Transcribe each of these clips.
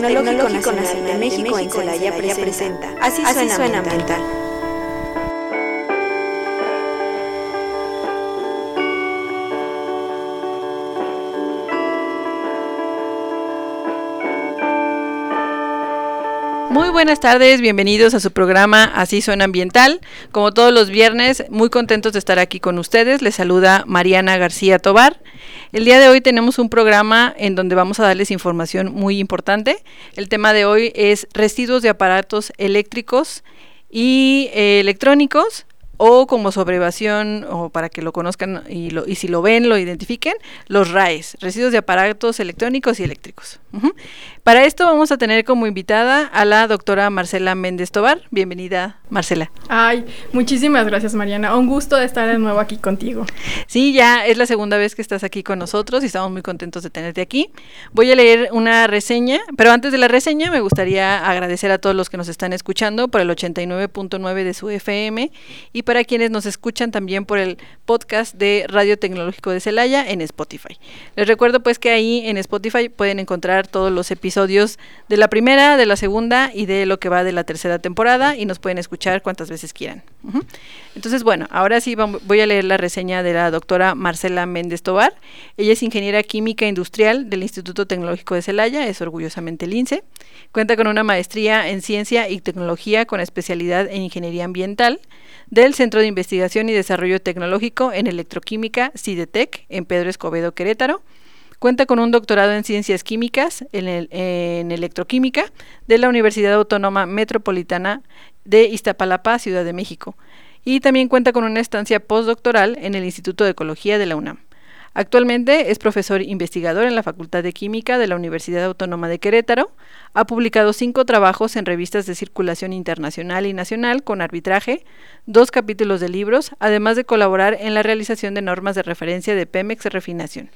Tecnológico Nacional de México en Celaya presenta. Así suena ambiental. Buenas tardes, bienvenidos a su programa Así Suena Ambiental. Como todos los viernes, muy contentos de estar aquí con ustedes. Les saluda Mariana García Tobar. El día de hoy tenemos un programa en donde vamos a darles información muy importante. El tema de hoy es residuos de aparatos eléctricos y eh, electrónicos o como sobrevación o para que lo conozcan y, lo, y si lo ven, lo identifiquen, los RAES, residuos de aparatos electrónicos y eléctricos. Para esto vamos a tener como invitada a la doctora Marcela Méndez Tobar. Bienvenida, Marcela. Ay, muchísimas gracias, Mariana. Un gusto de estar de nuevo aquí contigo. Sí, ya es la segunda vez que estás aquí con nosotros y estamos muy contentos de tenerte aquí. Voy a leer una reseña, pero antes de la reseña me gustaría agradecer a todos los que nos están escuchando por el 89.9 de su FM y para quienes nos escuchan también por el podcast de Radio Tecnológico de Celaya en Spotify. Les recuerdo pues que ahí en Spotify pueden encontrar todos los episodios de la primera, de la segunda y de lo que va de la tercera temporada y nos pueden escuchar cuantas veces quieran. Entonces, bueno, ahora sí voy a leer la reseña de la doctora Marcela Méndez Tobar. Ella es ingeniera química industrial del Instituto Tecnológico de Celaya, es orgullosamente lince. Cuenta con una maestría en ciencia y tecnología con especialidad en ingeniería ambiental del Centro de Investigación y Desarrollo Tecnológico en Electroquímica CIDETEC en Pedro Escobedo, Querétaro. Cuenta con un doctorado en Ciencias Químicas en, en, Electroquímica de la Universidad Autónoma Metropolitana de Iztapalapa, Ciudad de México. Y también cuenta con una estancia postdoctoral en el Instituto de Ecología de la UNAM. Actualmente es profesor investigador en la Facultad de Química de la Universidad Autónoma de Querétaro. Ha publicado cinco trabajos en revistas de circulación internacional y nacional con arbitraje, dos capítulos de libros, además de colaborar en la realización de normas de referencia de Pemex Refinación.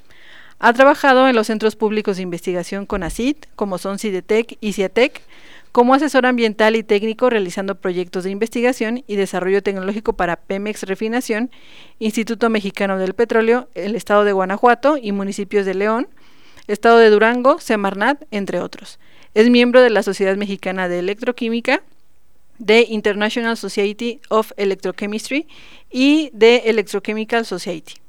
Ha trabajado en los centros públicos de investigación con ACID, como son CIDETEC y CIATEC, como asesor ambiental y técnico realizando proyectos de investigación y desarrollo tecnológico para Pemex Refinación, Instituto Mexicano del Petróleo, el Estado de Guanajuato y municipios de León, Estado de Durango, Semarnat, entre otros. Es miembro de la Sociedad Mexicana de Electroquímica, de International Society of Electrochemistry y de Electrochemical Society.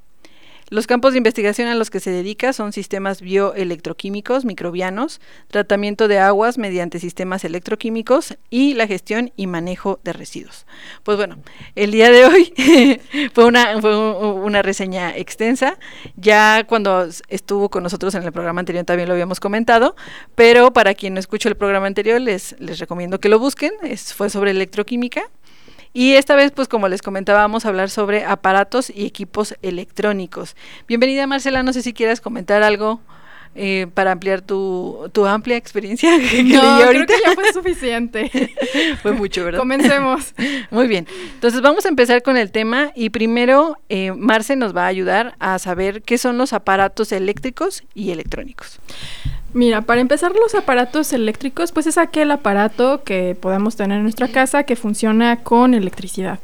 Los campos de investigación a los que se dedica son sistemas bioelectroquímicos microbianos, tratamiento de aguas mediante sistemas electroquímicos y la gestión y manejo de residuos. Pues bueno, el día de hoy fue, una, reseña extensa. Ya cuando estuvo con nosotros en el programa anterior también lo habíamos comentado, pero para quien no escuchó el programa anterior les, les recomiendo que lo busquen. Es, fue sobre electroquímica. Y esta vez, pues como les comentaba, vamos a hablar sobre aparatos y equipos electrónicos. Bienvenida Marcela, no sé si quieras comentar algo eh, para ampliar tu, tu, amplia experiencia. Que no, creo que ya fue suficiente. fue mucho, ¿verdad? Comencemos. Muy bien. Entonces vamos a empezar con el tema y primero eh, Marce nos va a ayudar a saber qué son los aparatos eléctricos y electrónicos. Mira, para empezar los aparatos eléctricos, pues es aquel aparato que podemos tener en nuestra casa que funciona con electricidad.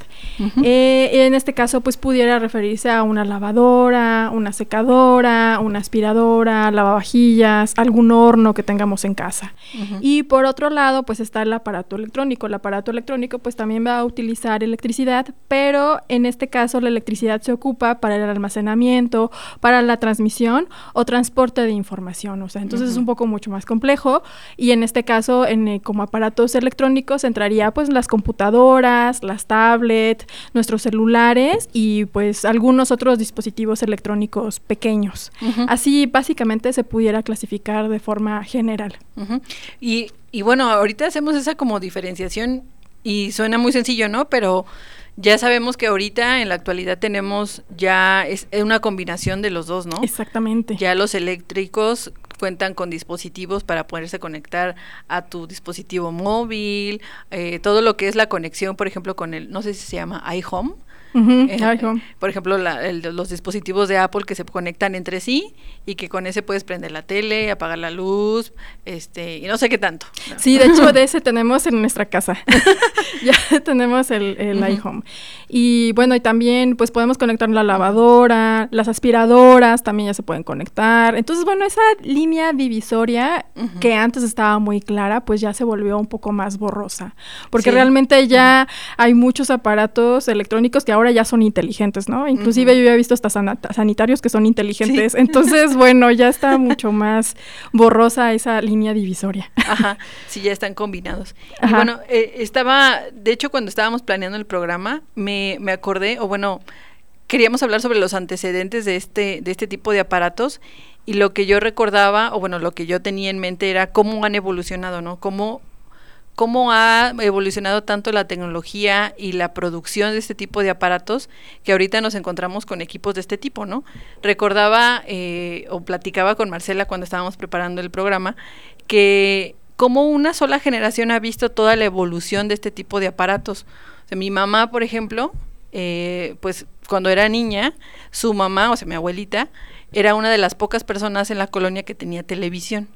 Eh, en este caso, pues pudiera referirse a una lavadora, una secadora, una aspiradora, lavavajillas, algún horno que tengamos en casa. Y por otro lado, pues está el aparato electrónico. El aparato electrónico, pues también va a utilizar electricidad, pero en este caso la electricidad se ocupa para el almacenamiento, para la transmisión o transporte de información. O sea, entonces es un poco mucho más complejo. Y en este caso, en, eh, como aparatos electrónicos, entraría pues las computadoras, las tablets, nuestros celulares y pues algunos otros dispositivos electrónicos pequeños. Así básicamente se pudiera clasificar de forma general. y, y bueno, ahorita hacemos esa como diferenciación y suena muy sencillo, ¿no? Pero ya sabemos que ahorita en la actualidad tenemos ya es una combinación de los dos, ¿no? Exactamente. Ya los eléctricos cuentan con dispositivos para poderse conectar a tu dispositivo móvil, eh, todo lo que es la conexión, por ejemplo, con el, no sé si se llama iHome, eh, por ejemplo, los dispositivos de Apple que se conectan entre sí y que con ese puedes prender la tele, apagar la luz, este, y no sé qué tanto. Sí, de hecho, de ese tenemos en nuestra casa. ya tenemos el, el iHome. Y bueno, y también pues podemos conectar la lavadora, las aspiradoras también ya se pueden conectar. Entonces, bueno, esa línea línea divisoria que antes estaba muy clara, pues ya se volvió un poco más borrosa, porque realmente ya hay muchos aparatos electrónicos que ahora ya son inteligentes, ¿no? Inclusive yo ya he visto hasta sanitarios que son inteligentes, entonces bueno, ya está mucho más borrosa esa línea divisoria. Ajá, sí, ya están combinados. Y bueno, eh, estaba, de hecho cuando estábamos planeando el programa, me, me acordé, o bueno, queríamos hablar sobre los antecedentes de este, de este tipo de aparatos y lo que yo recordaba, o bueno, lo que yo tenía en mente era cómo han evolucionado, ¿no? Cómo, cómo ha evolucionado tanto la tecnología y la producción de este tipo de aparatos que ahorita nos encontramos con equipos de este tipo, ¿no? Recordaba eh, o platicaba con Marcela cuando estábamos preparando el programa que como una sola generación ha visto toda la evolución de este tipo de aparatos. Mi mamá, por ejemplo, eh, pues cuando era niña, su mamá, o sea, mi abuelita, era una de las pocas personas en la colonia que tenía televisión.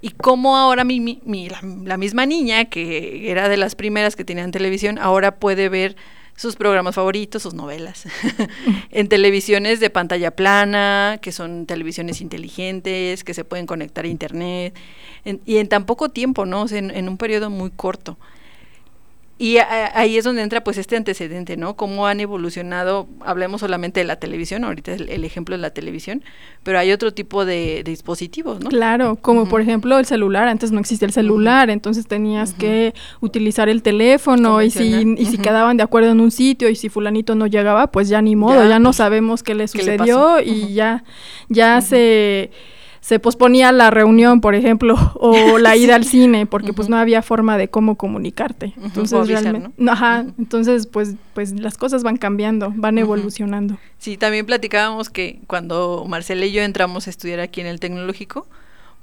Y como ahora mi, mi, la, misma niña, que era de las primeras que tenían televisión, ahora puede ver sus programas favoritos, sus novelas, en televisiones de pantalla plana, que son televisiones inteligentes, que se pueden conectar a internet, y en tan poco tiempo, ¿no? en un periodo muy corto. Y ahí es donde entra pues este antecedente, ¿no? Cómo han evolucionado, hablemos solamente de la televisión, ahorita es el, ejemplo de la televisión, pero hay otro tipo de, dispositivos, ¿no? Claro, como por ejemplo el celular, antes no existía el celular, entonces tenías que utilizar el teléfono y si, y si quedaban de acuerdo en un sitio y si fulanito no llegaba, pues ya ni modo, ya, no pues, sabemos qué le sucedió y ya, ya se se posponía la reunión, por ejemplo, o la ida al cine, porque pues no había forma de cómo comunicarte. Entonces, realmente, ajá, entonces pues pues las cosas van cambiando, van evolucionando. Sí, también platicábamos que cuando Marcela y yo entramos a estudiar aquí en el tecnológico,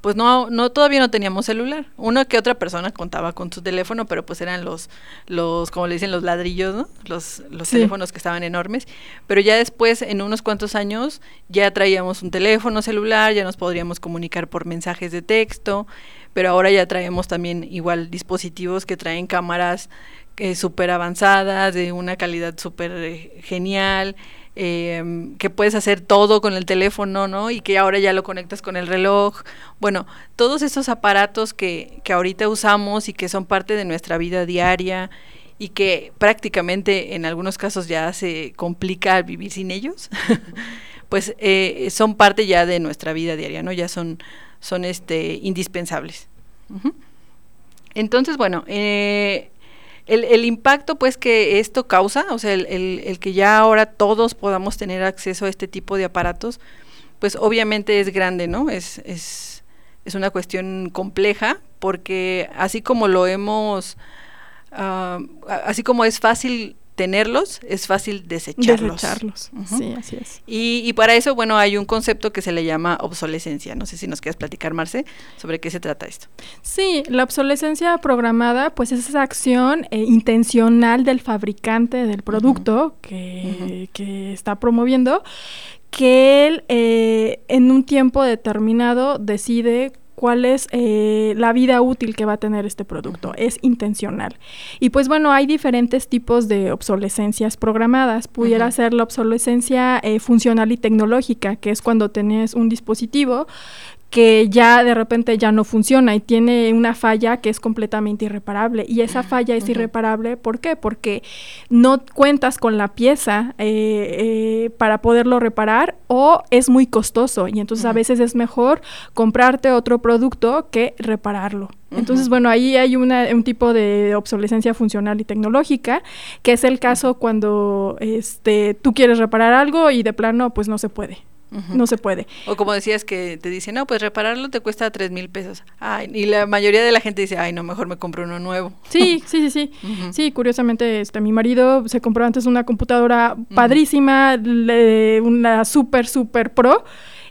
pues no, no, todavía no teníamos celular. Una que otra persona contaba con su teléfono, pero pues eran los, los, como le dicen, los ladrillos, ¿no? Los, los teléfonos que estaban enormes. Pero ya después, en unos cuantos años, ya traíamos un teléfono celular, ya nos podríamos comunicar por mensajes de texto, pero ahora ya traemos también igual dispositivos que traen cámaras eh, súper avanzadas, de una calidad súper eh, genial eh, que puedes hacer todo con el teléfono, ¿no? Y que ahora ya lo conectas con el reloj. Bueno, todos esos aparatos que, que ahorita usamos y que son parte de nuestra vida diaria y que prácticamente en algunos casos ya se complica vivir sin ellos, pues eh, son parte ya de nuestra vida diaria, ¿no? Ya son, son este, indispensables. Entonces, bueno, eh, el, el, impacto pues que esto causa, o sea, el, el, que ya ahora todos podamos tener acceso a este tipo de aparatos, pues obviamente es grande, ¿no? Es, es, es una cuestión compleja porque así como lo hemos, uh, así como es fácil tenerlos, es fácil desecharlos. Desecharlos, sí, así es. Y, y, para eso, bueno, hay un concepto que se le llama obsolescencia. No sé si nos quieres platicar, Marce, sobre qué se trata esto. Sí, la obsolescencia programada, pues es esa acción eh, intencional del fabricante del producto que, que, está promoviendo, que él eh, en un tiempo determinado decide cuál es eh, la vida útil que va a tener este producto. Es intencional. Y pues bueno, hay diferentes tipos de obsolescencias programadas. Pudiera ser la obsolescencia eh, funcional y tecnológica, que es cuando tenés un dispositivo que ya de repente ya no funciona y tiene una falla que es completamente irreparable. Y esa falla es irreparable, ¿por qué? Porque no cuentas con la pieza eh, eh, para poderlo reparar o es muy costoso y entonces a veces es mejor comprarte otro producto que repararlo. Entonces, bueno, ahí hay una, un tipo de obsolescencia funcional y tecnológica, que es el caso cuando este, tú quieres reparar algo y de plano pues no se puede. No se puede. O como decías que te dicen, no, pues repararlo te cuesta tres mil pesos. Ay, y la mayoría de la gente dice, ay, no, mejor me compro uno nuevo. Sí, sí, sí, sí. Sí, curiosamente, este, mi marido se compró antes una computadora padrísima, una super, super pro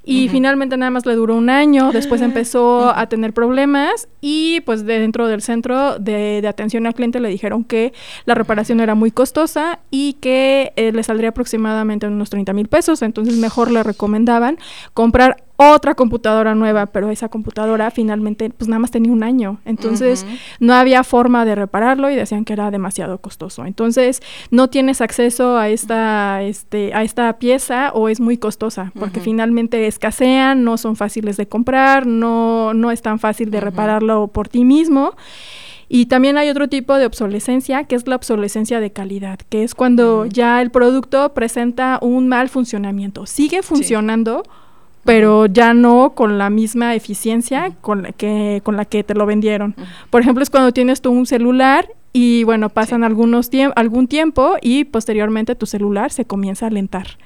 y finalmente nada más le duró un año, después empezó a tener problemas y pues dentro del centro de, atención al cliente le dijeron que la reparación era muy costosa y que eh, le saldría aproximadamente unos 30 mil pesos, entonces mejor le recomendaban comprar otra computadora nueva, pero esa computadora finalmente pues nada más tenía un año. Entonces no había forma de repararlo y decían que era demasiado costoso. Entonces no tienes acceso a esta, este, a esta pieza o es muy costosa porque finalmente escasean, no son fáciles de comprar, no, no es tan fácil de repararlo por ti mismo. Y también hay otro tipo de obsolescencia, que es la obsolescencia de calidad, que es cuando ya el producto presenta un mal funcionamiento. Sigue funcionando, pero ya no con la misma eficiencia con la que, con la que te lo vendieron. Por ejemplo, es cuando tienes tú un celular y bueno, pasan algunos algún tiempo y posteriormente tu celular se comienza a alentar.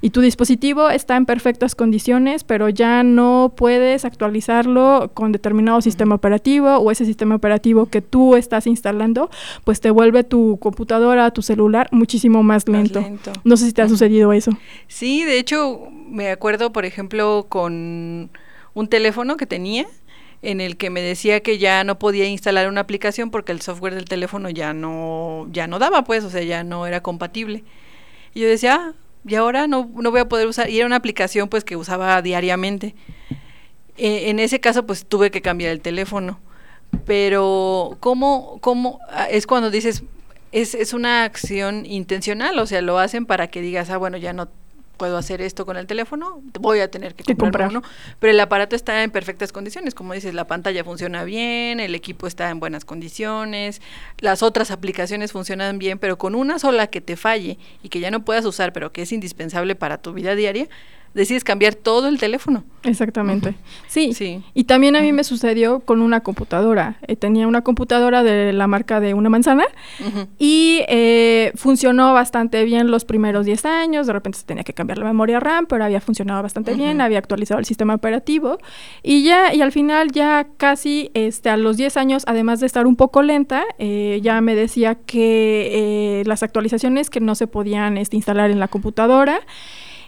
Y tu dispositivo está en perfectas condiciones, pero ya no puedes actualizarlo con determinado sistema operativo o ese sistema operativo que tú estás instalando, pues te vuelve tu computadora, tu celular muchísimo más lento. No sé si te ha sucedido eso. Sí, de hecho, me acuerdo, por ejemplo, con un teléfono que tenía en el que me decía que ya no podía instalar una aplicación porque el software del teléfono ya no ya no daba pues o sea ya no era compatible. Y yo decía ah, y ahora no, no voy a poder usar y era una aplicación pues que usaba diariamente. E, en ese caso pues tuve que cambiar el teléfono. Pero cómo cómo ah, es cuando dices es, es una acción intencional o sea lo hacen para que digas ah bueno ya no puedo hacer esto con el teléfono, voy a tener que comprar, uno, pero el aparato está en perfectas condiciones, como dices, la pantalla funciona bien, el equipo está en buenas condiciones, las otras aplicaciones funcionan bien, pero con una sola que te falle y que ya no puedas usar, pero que es indispensable para tu vida diaria, decides cambiar todo el teléfono. Exactamente. sí. sí. Y también a mí me sucedió con una computadora. Eh, tenía una computadora de la marca de una manzana y eh, funcionó bastante bien los primeros 10 años. De repente se tenía que cambiar la memoria RAM, pero había funcionado bastante bien, había actualizado el sistema operativo y ya, y al final ya casi este, a los 10 años, además de estar un poco lenta, eh, ya me decía que las actualizaciones que no se podían este, instalar en la computadora,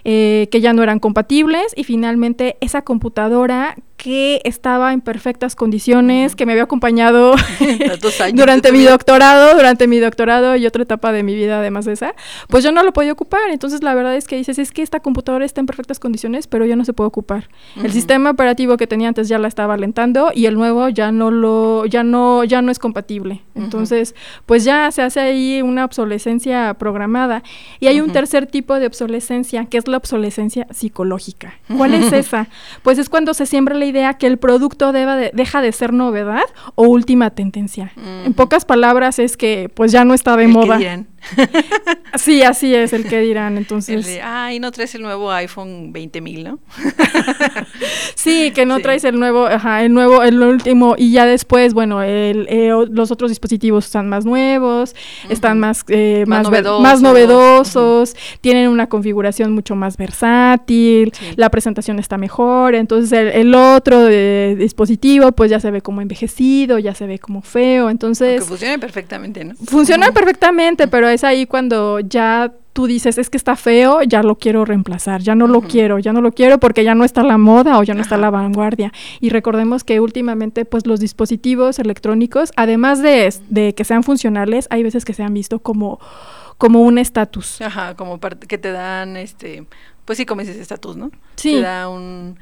eh, que ya no eran compatibles y finalmente esa computadora que estaba en perfectas condiciones, que me había acompañado durante mi doctorado, durante mi doctorado y otra etapa de mi vida además de esa, pues yo no lo podía ocupar. Entonces la verdad es que dices, es que esta computadora está en perfectas condiciones, pero ya no se puede ocupar. El sistema operativo que tenía antes ya la estaba alentando y el nuevo ya no lo, ya no, ya no es compatible. Entonces, pues ya se hace ahí una obsolescencia programada. Y hay un tercer tipo de obsolescencia, que es la obsolescencia psicológica. ¿Cuál es esa? Pues es cuando se siembra la idea que el producto deba deja de ser novedad o última tendencia. En pocas palabras es que pues ya no está de moda. Sí, así es el que dirán. Entonces, el ay, no traes el nuevo iPhone 20000, ¿no? sí, que no traes el nuevo, ajá, el nuevo, el último y ya después, bueno, el, eh, los otros dispositivos están más nuevos, están más eh, más, más, novedosos, tienen una configuración mucho más versátil, la presentación está mejor, entonces el, otro eh, dispositivo pues ya se ve como envejecido, ya se ve como feo, entonces Aunque funciona perfectamente, ¿no? Funciona perfectamente, pero es ahí cuando ya tú dices, es que está feo, ya lo quiero reemplazar, ya no lo quiero, ya no lo quiero porque ya no está la moda o ya no está la vanguardia. Y recordemos que últimamente, pues los dispositivos electrónicos, además de, de que sean funcionales, hay veces que se han visto como, como un estatus. Ajá, como que te dan, este, pues sí, como dices, estatus, ¿no? Sí. Te da un,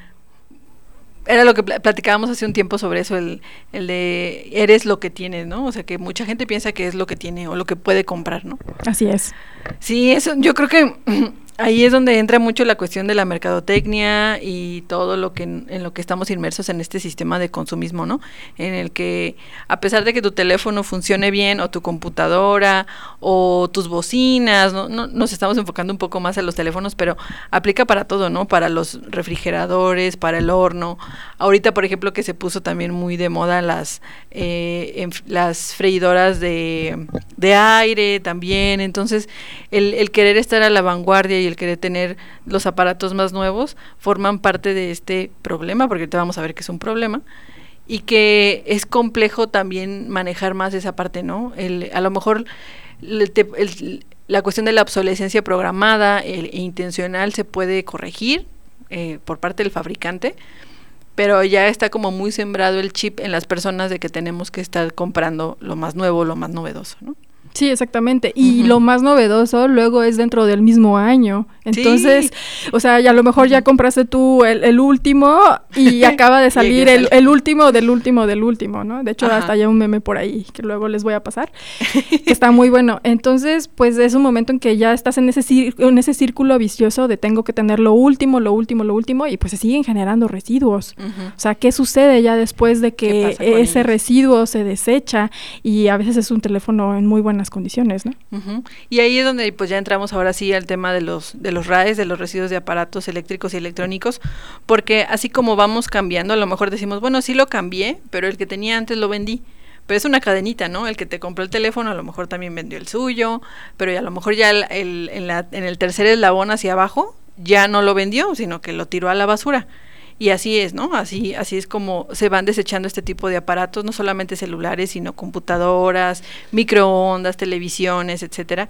era lo que platicábamos hace un tiempo sobre eso, el, el de eres lo que tienes, ¿no? O sea, que mucha gente piensa que es lo que tiene o lo que puede comprar, ¿no? Así es. Sí, eso, yo creo que ahí es donde entra mucho la cuestión de la mercadotecnia y todo lo que en, lo que estamos inmersos en este sistema de consumismo, ¿no? En el que a pesar de que tu teléfono funcione bien o tu computadora o tus bocinas, ¿no? nos estamos enfocando un poco más a los teléfonos, pero aplica para todo, ¿no? Para los refrigeradores, para el horno. Ahorita, por ejemplo, que se puso también muy de moda las eh, las freidoras de, de aire también, entonces el, el querer estar a la vanguardia y el querer tener los aparatos más nuevos forman parte de este problema, porque te vamos a ver que es un problema y que es complejo también manejar más esa parte, ¿no? El, a lo mejor la cuestión de la obsolescencia programada e intencional se puede corregir eh, por parte del fabricante, pero ya está como muy sembrado el chip en las personas de que tenemos que estar comprando lo más nuevo, lo más novedoso, ¿no? Sí, exactamente. Y lo más novedoso luego es dentro del mismo año. Entonces, o sea, ya a lo mejor ya compraste tú el, último y acaba de salir el, último del último del último, ¿no? De hecho, hasta hay un meme por ahí que luego les voy a pasar, que está muy bueno. Entonces, pues es un momento en que ya estás en ese, en ese círculo vicioso de tengo que tener lo último, lo último, lo último, y pues se siguen generando residuos. O sea, ¿qué sucede ya después de que ese residuo se desecha y a veces es un teléfono en muy buena condiciones, ¿no? Y ahí es donde pues ya entramos ahora sí al tema de los de los RAES, de los residuos de aparatos eléctricos y electrónicos, porque así como vamos cambiando, a lo mejor decimos, bueno, sí lo cambié, pero el que tenía antes lo vendí. Pero es una cadenita, ¿no? El que te compró el teléfono a lo mejor también vendió el suyo, pero a lo mejor ya el, en, la, en el tercer eslabón hacia abajo ya no lo vendió, sino que lo tiró a la basura. Y así es, ¿no? Así, así es como se van desechando este tipo de aparatos, no solamente celulares, sino computadoras, microondas, televisiones, etcétera,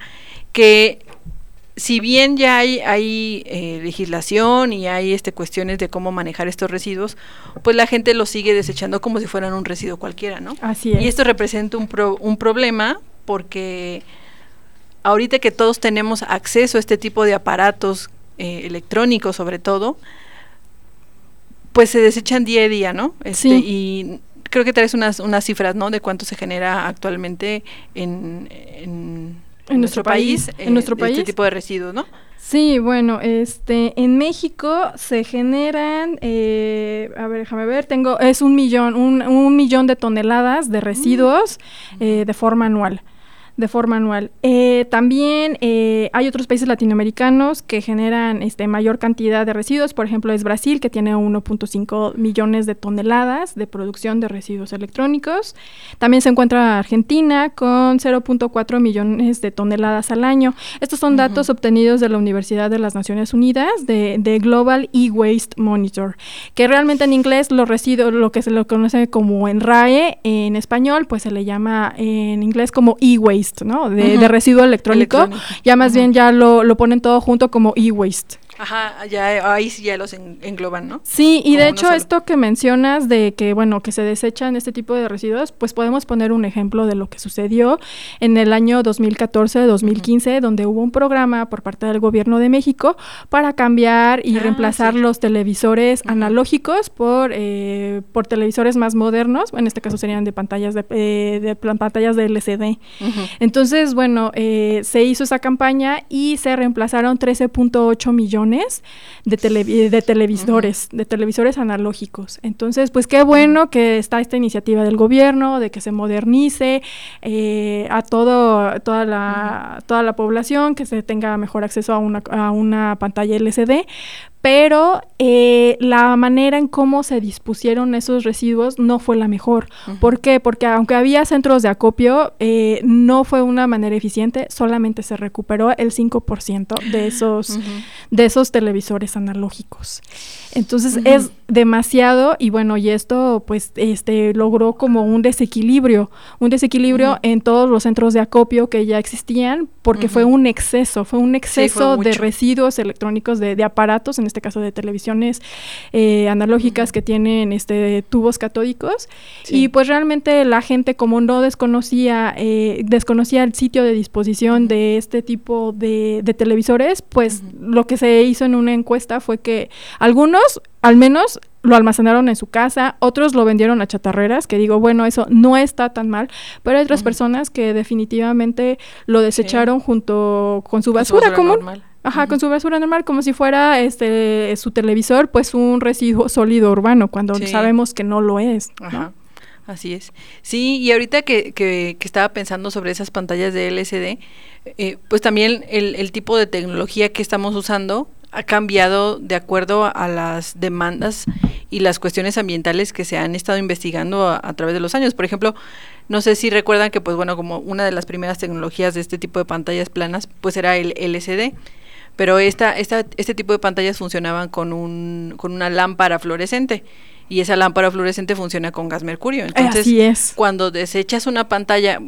que si bien ya hay, hay eh, legislación y hay este, cuestiones de cómo manejar estos residuos, pues la gente los sigue desechando como si fueran un residuo cualquiera, ¿no? Así es. Y esto representa un, un problema porque ahorita que todos tenemos acceso a este tipo de aparatos eh, electrónicos sobre todo, pues se desechan día a día, ¿no? Este, sí. Y creo que traes unas, unas cifras, ¿no? De cuánto se genera actualmente en, en, nuestro, país, en nuestro país este tipo de residuos, ¿no? Sí, bueno, este, en México se generan, eh, a ver, déjame ver, tengo, es un millón, un, un millón de toneladas de residuos mm. eh, de forma anual de forma anual. Eh, también eh, hay otros países latinoamericanos que generan este, mayor cantidad de residuos. Por ejemplo, es Brasil, que tiene 1.5 millones de toneladas de producción de residuos electrónicos. También se encuentra Argentina con 0.4 millones de toneladas al año. Estos son datos obtenidos de la Universidad de las Naciones Unidas, de, de Global E-Waste Monitor, que realmente en inglés los residuos, lo que se lo conoce como en RAE, en español, pues se le llama en inglés como e-waste ¿no? De, residuo electrónico. Ya más bien ya lo, lo ponen todo junto como e-waste. Ajá, ya ahí sí ya los engloban, ¿no? Sí, y de hecho esto que mencionas de que, bueno, que se desechan este tipo de residuos, pues podemos poner un ejemplo de lo que sucedió en el año 2014-2015, donde hubo un programa por parte del gobierno de México para cambiar y ah, reemplazar los televisores analógicos por, eh, por televisores más modernos, en este caso serían de pantallas de, eh, de pantallas de LCD. Entonces, bueno, eh, se hizo esa campaña y se reemplazaron 13.8 millones de, de televisores, de televisores analógicos. Entonces, pues qué bueno que está esta iniciativa del gobierno, de que se modernice eh, a todo, toda, la, toda la población, que se tenga mejor acceso a una, a una pantalla LCD, pero eh, la manera en cómo se dispusieron esos residuos no fue la mejor. ¿Por qué? Porque aunque había centros de acopio, eh, no fue una manera eficiente, solamente se recuperó el 5% de esos, de esos televisores analógicos. Entonces es demasiado y bueno, y esto pues este logró como un desequilibrio, un desequilibrio en todos los centros de acopio que ya existían porque fue un exceso, fue un exceso de residuos electrónicos de, de, aparatos, en este caso de televisiones eh, analógicas que tienen este tubos catódicos. Y pues realmente la gente como no desconocía eh, desconocía el sitio de disposición de este tipo de, de televisores, pues lo que se hizo en una encuesta fue que algunos al menos lo almacenaron en su casa, otros lo vendieron a chatarreras, que digo, bueno, eso no está tan mal, pero hay otras personas que definitivamente lo desecharon junto con su basura, común. Ajá, con su basura normal, como si fuera este su televisor, pues un residuo sólido urbano, cuando sabemos que no lo es. Ajá. Así es. Sí, y ahorita que, que, estaba pensando sobre esas pantallas de LCD, eh, pues también el, el, tipo de tecnología que estamos usando ha cambiado de acuerdo a las demandas y las cuestiones ambientales que se han estado investigando a, través de los años. Por ejemplo, no sé si recuerdan que, pues bueno, como una de las primeras tecnologías de este tipo de pantallas planas, pues era el LCD. Pero esta, esta, este tipo de pantallas funcionaban con, un, con una lámpara fluorescente y esa lámpara fluorescente funciona con gas mercurio. Entonces, Así es. cuando desechas una pantalla,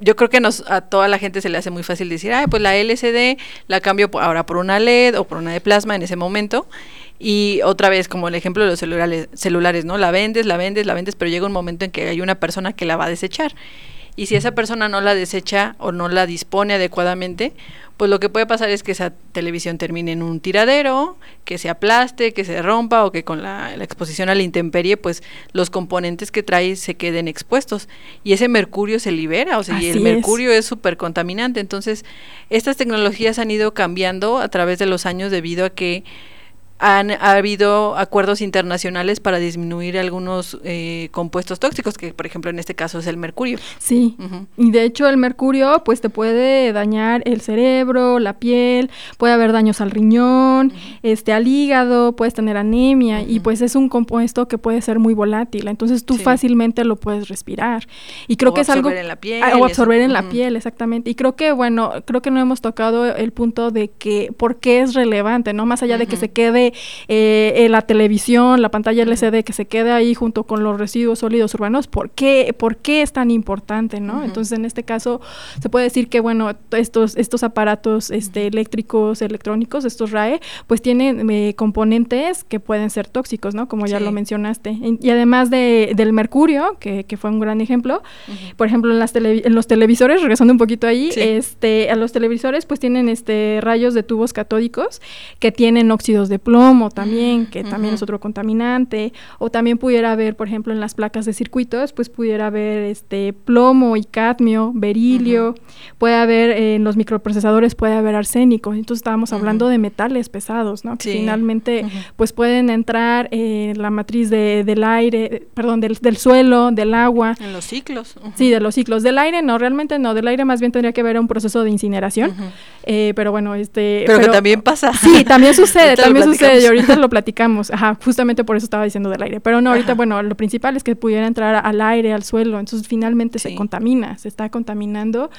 yo creo que a toda la gente se le hace muy fácil decir, ah, pues la LCD la cambio ahora por una LED o por una de plasma en ese momento. Y otra vez, como el ejemplo de los celulares, celulares, ¿no? La vendes, la vendes, la vendes, pero llega un momento en que hay una persona que la va a desechar. Y si esa persona no la desecha o no la dispone adecuadamente, pues lo que puede pasar es que esa televisión termine en un tiradero, que se aplaste, que se rompa o que con la, exposición a la intemperie, pues los componentes que trae se queden expuestos y ese mercurio se libera, o sea, y el mercurio es súper contaminante. Entonces, estas tecnologías han ido cambiando a través de los años debido a que han ha habido acuerdos internacionales para disminuir algunos eh, compuestos tóxicos, que por ejemplo en este caso es el mercurio. Sí, y de hecho el mercurio pues te puede dañar el cerebro, la piel, puede haber daños al riñón, este al hígado, puedes tener anemia y pues es un compuesto que puede ser muy volátil, entonces tú fácilmente lo puedes respirar. Y creo que es algo en la piel, ah, o absorber en la piel, exactamente. Y creo que bueno, creo que no hemos tocado el punto de que por qué es relevante, ¿no? Más allá de que se quede eh, la televisión, la pantalla LCD que se quede ahí junto con los residuos sólidos urbanos, ¿por qué, por qué es tan importante, no? Entonces, en este caso, se puede decir que, bueno, estos, estos aparatos este, eléctricos, electrónicos, estos RAE, pues tienen eh, componentes que pueden ser tóxicos, ¿no? Como ya lo mencionaste. Y además de, del mercurio, que, que, fue un gran ejemplo, por ejemplo, en, las en los televisores, regresando un poquito ahí, este, a los televisores pues tienen este rayos de tubos catódicos que tienen óxidos de plomo, plomo también, que también es otro contaminante, o también pudiera haber, por ejemplo, en las placas de circuitos, pues pudiera haber este plomo y cadmio, berilio, puede haber en los microprocesadores puede haber arsénico, entonces estábamos hablando de metales pesados, ¿no? Que finalmente pues pueden entrar en la matriz de, del aire, perdón, del, del, suelo, del agua. En los ciclos. Sí, de los ciclos. Del aire no, realmente no, del aire más bien tendría que haber un proceso de incineración, eh, pero bueno, este... Pero, que también pasa. Sí, también sucede, también sucede y ahorita lo platicamos, ajá, justamente por eso estaba diciendo del aire. Pero no, ahorita, bueno, lo principal es que pudiera entrar al aire, al suelo, entonces finalmente se contamina, se está contaminando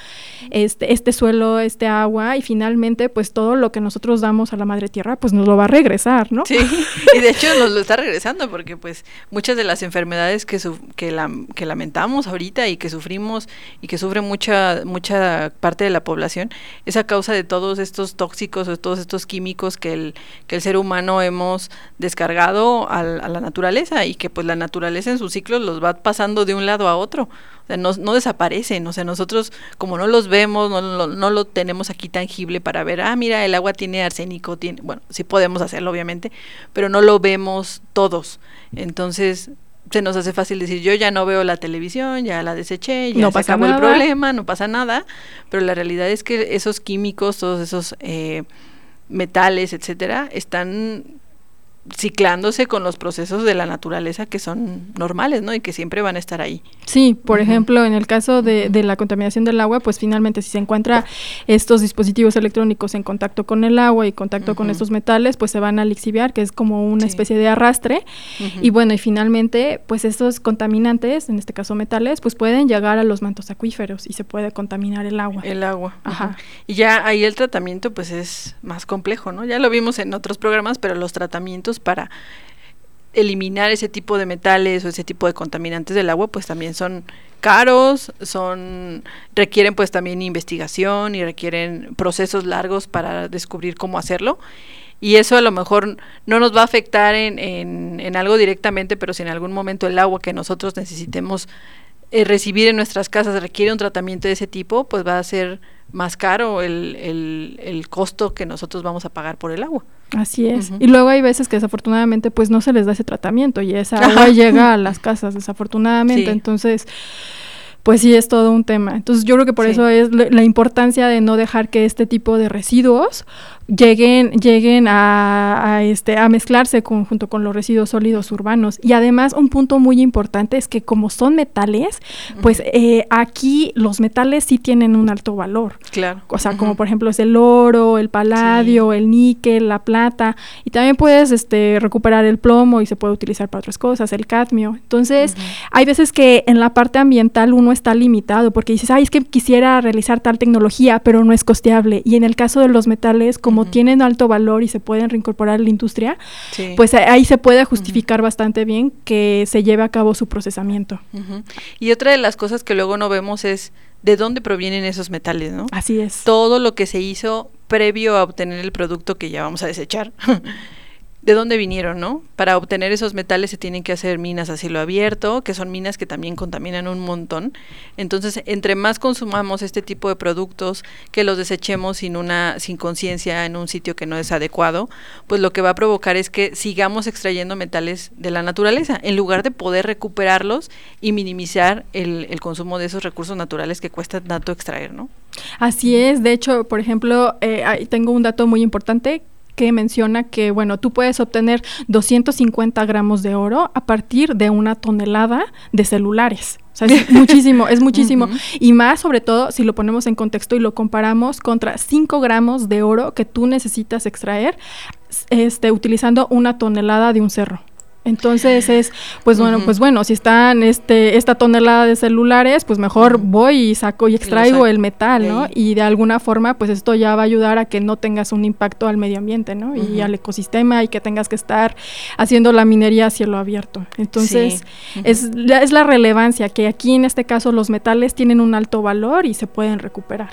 este, este suelo, este agua, y finalmente, pues todo lo que nosotros damos a la madre tierra, pues nos lo va a regresar, ¿no? Sí, y de hecho nos lo está regresando, porque pues muchas de las enfermedades que, que, la, que lamentamos ahorita y que sufrimos y que sufre mucha, mucha parte de la población, es a causa de todos estos tóxicos o todos estos químicos que el, que el ser humano no hemos descargado a la naturaleza y que pues la naturaleza en sus ciclos los va pasando de un lado a otro. O sea, no, no desaparecen, o sea, nosotros como no los vemos, no, no, lo tenemos aquí tangible para ver, ah, mira, el agua tiene arsénico, tiene, bueno, sí podemos hacerlo obviamente, pero no lo vemos todos. Entonces, se nos hace fácil decir, yo ya no veo la televisión, ya la deseché, ya no se acabó el problema, no pasa nada, pero la realidad es que esos químicos, todos esos... Eh, metales, etcétera, están ciclándose con los procesos de la naturaleza que son normales, ¿no? Y que siempre van a estar ahí. Sí, por ejemplo, en el caso de, de, la contaminación del agua, pues finalmente si se encuentra estos dispositivos electrónicos en contacto con el agua y contacto con estos metales, pues se van a lixiviar, que es como una especie de arrastre. Y bueno, y finalmente, pues estos contaminantes, en este caso metales, pues pueden llegar a los mantos acuíferos y se puede contaminar el agua. El agua. Ajá. Y ya ahí el tratamiento pues es más complejo, ¿no? Ya lo vimos en otros programas, pero los tratamientos para eliminar ese tipo de metales o ese tipo de contaminantes del agua, pues también son caros, son requieren pues también investigación y requieren procesos largos para descubrir cómo hacerlo. Y eso a lo mejor no nos va a afectar en, en, algo directamente, pero si en algún momento el agua que nosotros necesitemos eh, recibir en nuestras casas requiere un tratamiento de ese tipo, pues va a ser más caro el, el, el costo que nosotros vamos a pagar por el agua. Así es. Y luego hay veces que desafortunadamente pues no se les da ese tratamiento y esa agua llega a las casas desafortunadamente. Entonces, pues sí es todo un tema. Entonces yo creo que por eso es la importancia de no dejar que este tipo de residuos lleguen, lleguen a, este, a mezclarse con, junto con los residuos sólidos urbanos. Y además un punto muy importante es que como son metales, pues eh, aquí los metales sí tienen un alto valor. Claro. O sea, como por ejemplo es el oro, el paladio, el níquel, la plata. Y también puedes este, recuperar el plomo y se puede utilizar para otras cosas, el cadmio. Entonces, hay veces que en la parte ambiental uno está limitado porque dices, ay, es que quisiera realizar tal tecnología, pero no es costeable. Y en el caso de los metales, como como tienen alto valor y se pueden reincorporar a la industria, pues ahí se puede justificar bastante bien que se lleve a cabo su procesamiento. Y otra de las cosas que luego no vemos es de dónde provienen esos metales, ¿no? Así es. Todo lo que se hizo previo a obtener el producto que ya vamos a desechar. de dónde vinieron, ¿no? Para obtener esos metales se tienen que hacer minas a cielo abierto, que son minas que también contaminan un montón. Entonces, entre más consumamos este tipo de productos, que los desechemos sin una sin conciencia en un sitio que no es adecuado, pues lo que va a provocar es que sigamos extrayendo metales de la naturaleza, en lugar de poder recuperarlos y minimizar el, el consumo de esos recursos naturales que cuesta tanto extraer, ¿no? Así es, de hecho, por ejemplo, eh, tengo un dato muy importante que menciona que, bueno, tú puedes obtener 250 gramos de oro a partir de una tonelada de celulares. O sea, es muchísimo, es muchísimo. Y más sobre todo si lo ponemos en contexto y lo comparamos contra 5 gramos de oro que tú necesitas extraer este, utilizando una tonelada de un cerro. Entonces es, pues bueno, pues bueno, si están este, esta tonelada de celulares, pues mejor voy y saco y extraigo el metal, ¿no? Y de alguna forma, pues esto ya va a ayudar a que no tengas un impacto al medio ambiente, ¿no? Y al ecosistema y que tengas que estar haciendo la minería a cielo abierto. Entonces, es, la, es la relevancia que aquí en este caso los metales tienen un alto valor y se pueden recuperar.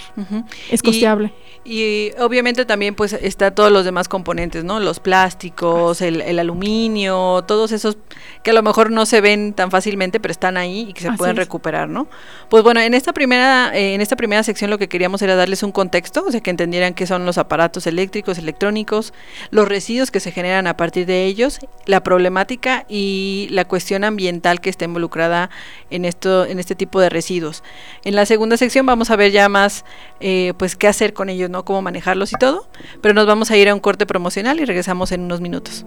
Es costeable. Y, obviamente también pues está todos los demás componentes, ¿no? Los plásticos, el, el aluminio, todo esos que a lo mejor no se ven tan fácilmente, pero están ahí y que se pueden recuperar, ¿no? Pues bueno, en esta primera eh, en esta primera sección lo que queríamos era darles un contexto, o sea, que entendieran qué son los aparatos eléctricos, electrónicos, los residuos que se generan a partir de ellos, la problemática y la cuestión ambiental que está involucrada en esto en este tipo de residuos. En la segunda sección vamos a ver ya más eh, pues qué hacer con ellos, ¿no? Cómo manejarlos y todo, pero nos vamos a ir a un corte promocional y regresamos en unos minutos.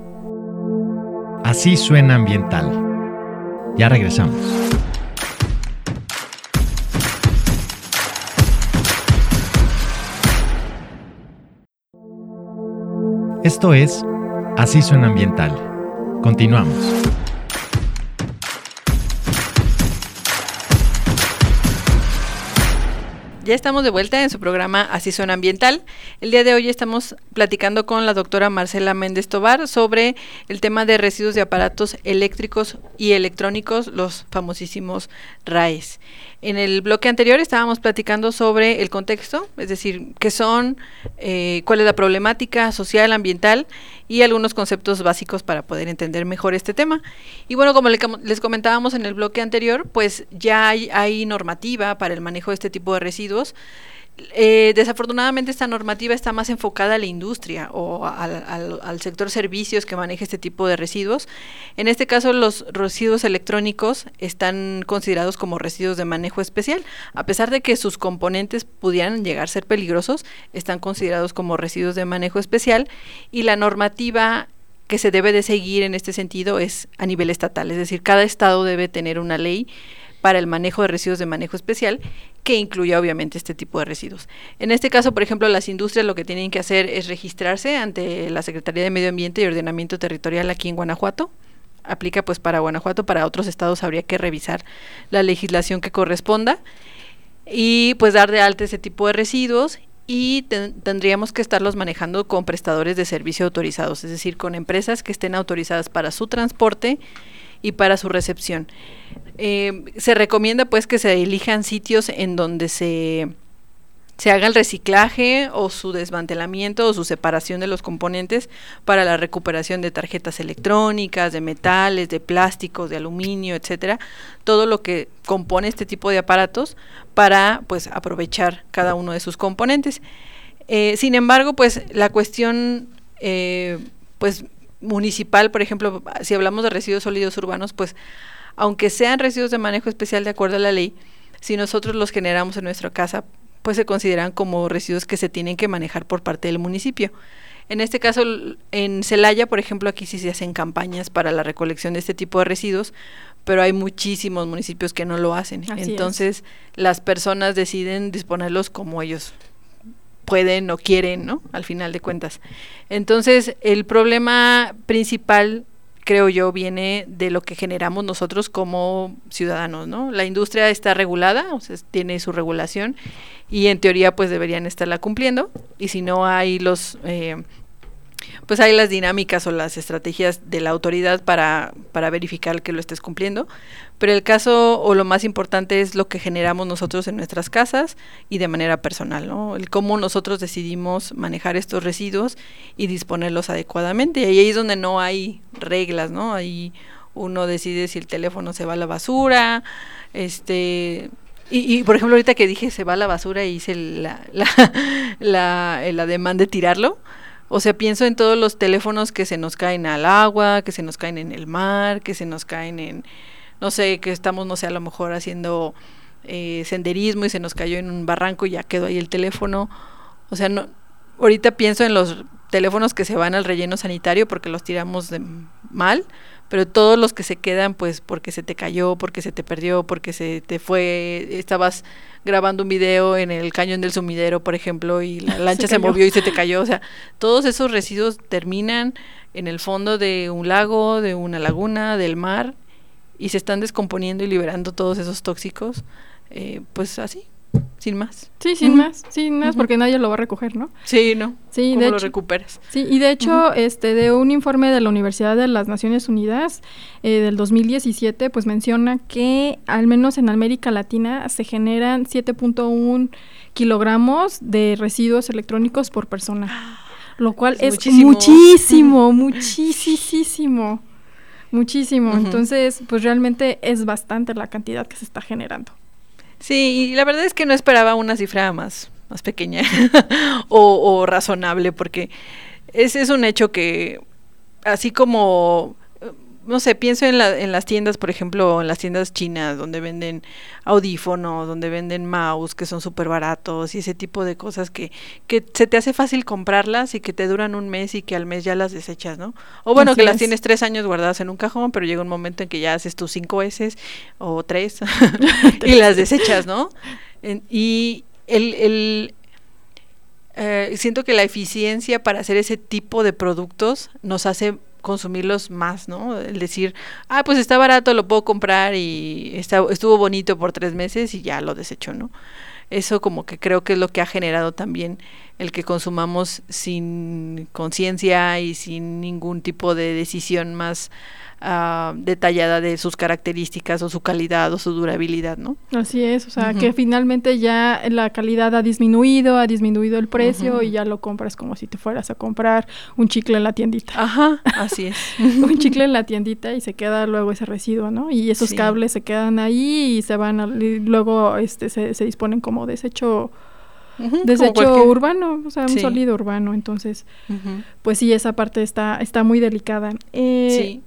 Así suena ambiental. Ya regresamos. Esto es Así suena ambiental. Continuamos. Ya estamos de vuelta en su programa Así Ambiental. El día de hoy estamos platicando con la doctora Marcela Méndez Tobar sobre el tema de residuos de aparatos eléctricos y electrónicos, los famosísimos RAES. En el bloque anterior estábamos platicando sobre el contexto, es decir, qué son, eh, cuál es la problemática social, ambiental y algunos conceptos básicos para poder entender mejor este tema. Y bueno, como les comentábamos en el bloque anterior, pues ya hay, hay normativa para el manejo de este tipo de residuos. Eh, desafortunadamente esta normativa está más enfocada a la industria o al, sector servicios que maneja este tipo de residuos. En este caso los residuos electrónicos están considerados como residuos de manejo especial. A pesar de que sus componentes pudieran llegar a ser peligrosos, están considerados como residuos de manejo especial y la normativa que se debe de seguir en este sentido es a nivel estatal, es decir, cada estado debe tener una ley para el manejo de residuos de manejo especial que incluya obviamente este tipo de residuos. En este caso, por ejemplo, las industrias lo que tienen que hacer es registrarse ante la Secretaría de Medio Ambiente y Ordenamiento Territorial aquí en Guanajuato. Aplica pues para Guanajuato, para otros estados habría que revisar la legislación que corresponda y pues dar de alta ese tipo de residuos y tendríamos que estarlos manejando con prestadores de servicio autorizados, es decir, con empresas que estén autorizadas para su transporte y para su recepción. Eh, se recomienda pues que se elijan sitios en donde se, se haga el reciclaje o su desmantelamiento o su separación de los componentes para la recuperación de tarjetas electrónicas, de metales, de plásticos, de aluminio, etcétera, todo lo que compone este tipo de aparatos para pues aprovechar cada uno de sus componentes. Eh, sin embargo, pues la cuestión eh, pues municipal, por ejemplo, si hablamos de residuos sólidos urbanos, pues aunque sean residuos de manejo especial de acuerdo a la ley, si nosotros los generamos en nuestra casa, pues se consideran como residuos que se tienen que manejar por parte del municipio. En este caso, en Celaya, por ejemplo, aquí sí se hacen campañas para la recolección de este tipo de residuos, pero hay muchísimos municipios que no lo hacen. Entonces, las personas deciden disponerlos como ellos pueden o quieren, ¿no? Al final de cuentas. Entonces, el problema principal, creo yo, viene de lo que generamos nosotros como ciudadanos, ¿no? La industria está regulada, o sea, tiene su regulación y en teoría pues deberían estarla cumpliendo y si no hay los... Eh, pues hay las dinámicas o las estrategias de la autoridad para, para verificar que lo estés cumpliendo. Pero el caso o lo más importante es lo que generamos nosotros en nuestras casas y de manera personal, ¿no? El cómo nosotros decidimos manejar estos residuos y disponerlos adecuadamente. Y ahí es donde no hay reglas, ¿no? Ahí uno decide si el teléfono se va a la basura, este y, y, por ejemplo, ahorita que dije se va a la basura y hice la, la, la, la demanda de tirarlo, o sea, pienso en todos los teléfonos que se nos caen al agua, que se nos caen en el mar, que se nos caen en, no sé, que estamos, no sé, a lo mejor haciendo eh, senderismo y se nos cayó en un barranco y ya quedó ahí el teléfono. O sea, no, ahorita pienso en los teléfonos que se van al relleno sanitario porque los tiramos de mal, pero todos los que se quedan, pues porque se te cayó, porque se te perdió, porque se te fue, estabas grabando un video en el cañón del sumidero, por ejemplo, y la lancha se, movió y se te cayó, o sea, todos esos residuos terminan en el fondo de un lago, de una laguna, del mar, y se están descomponiendo y liberando todos esos tóxicos, eh, pues así, sin más. Sí, sin más, sin más, porque nadie lo va a recoger, ¿no? Sí, no. Sí, ¿Cómo de lo hecho- recuperas? Sí, y de hecho, este, de un informe de la Universidad de las Naciones Unidas eh, del 2017, pues menciona que al menos en América Latina se generan 7.1 kilogramos de residuos electrónicos por persona, lo cual Es es, muchísimo. muchísimo, muchísimo, muchísimo. Entonces, pues realmente es bastante la cantidad que se está generando. Sí, y la verdad es que no esperaba una cifra más, más pequeña o, o razonable, porque ese es un hecho que, así como, no sé, pienso en, la, en las tiendas, por ejemplo, en las tiendas chinas, donde venden audífonos, donde venden mouse, que son súper baratos, y ese tipo de cosas que, que se te hace fácil comprarlas y que te duran un mes y que al mes ya las desechas, ¿no? O bueno, Así que las es. tienes tres años guardadas en un cajón, pero llega un momento en que ya haces tus cinco S o tres y las desechas, ¿no? En- y el, el, eh, siento que la eficiencia para hacer ese tipo de productos nos hace consumirlos más, ¿no? El decir, ah, pues está barato, lo puedo comprar y está, estuvo bonito por tres meses y ya lo desecho, ¿no? Eso como que creo que es lo que ha generado también el que consumamos sin conciencia y sin ningún tipo de decisión más ah, detallada de sus características o su calidad o su durabilidad, ¿no? Así es, o sea, que finalmente ya la calidad ha disminuido, ha disminuido el precio y ya lo compras como si te fueras a comprar un chicle en la tiendita. Ajá, así es. un chicle en la tiendita y se queda luego ese residuo, ¿no? Y esos Sí. cables se quedan ahí y se van a- y luego este se, se disponen como desecho Desecho cualquier- urbano, o sea, un sólido urbano, entonces pues sí esa parte está está muy delicada. Eh, Sí.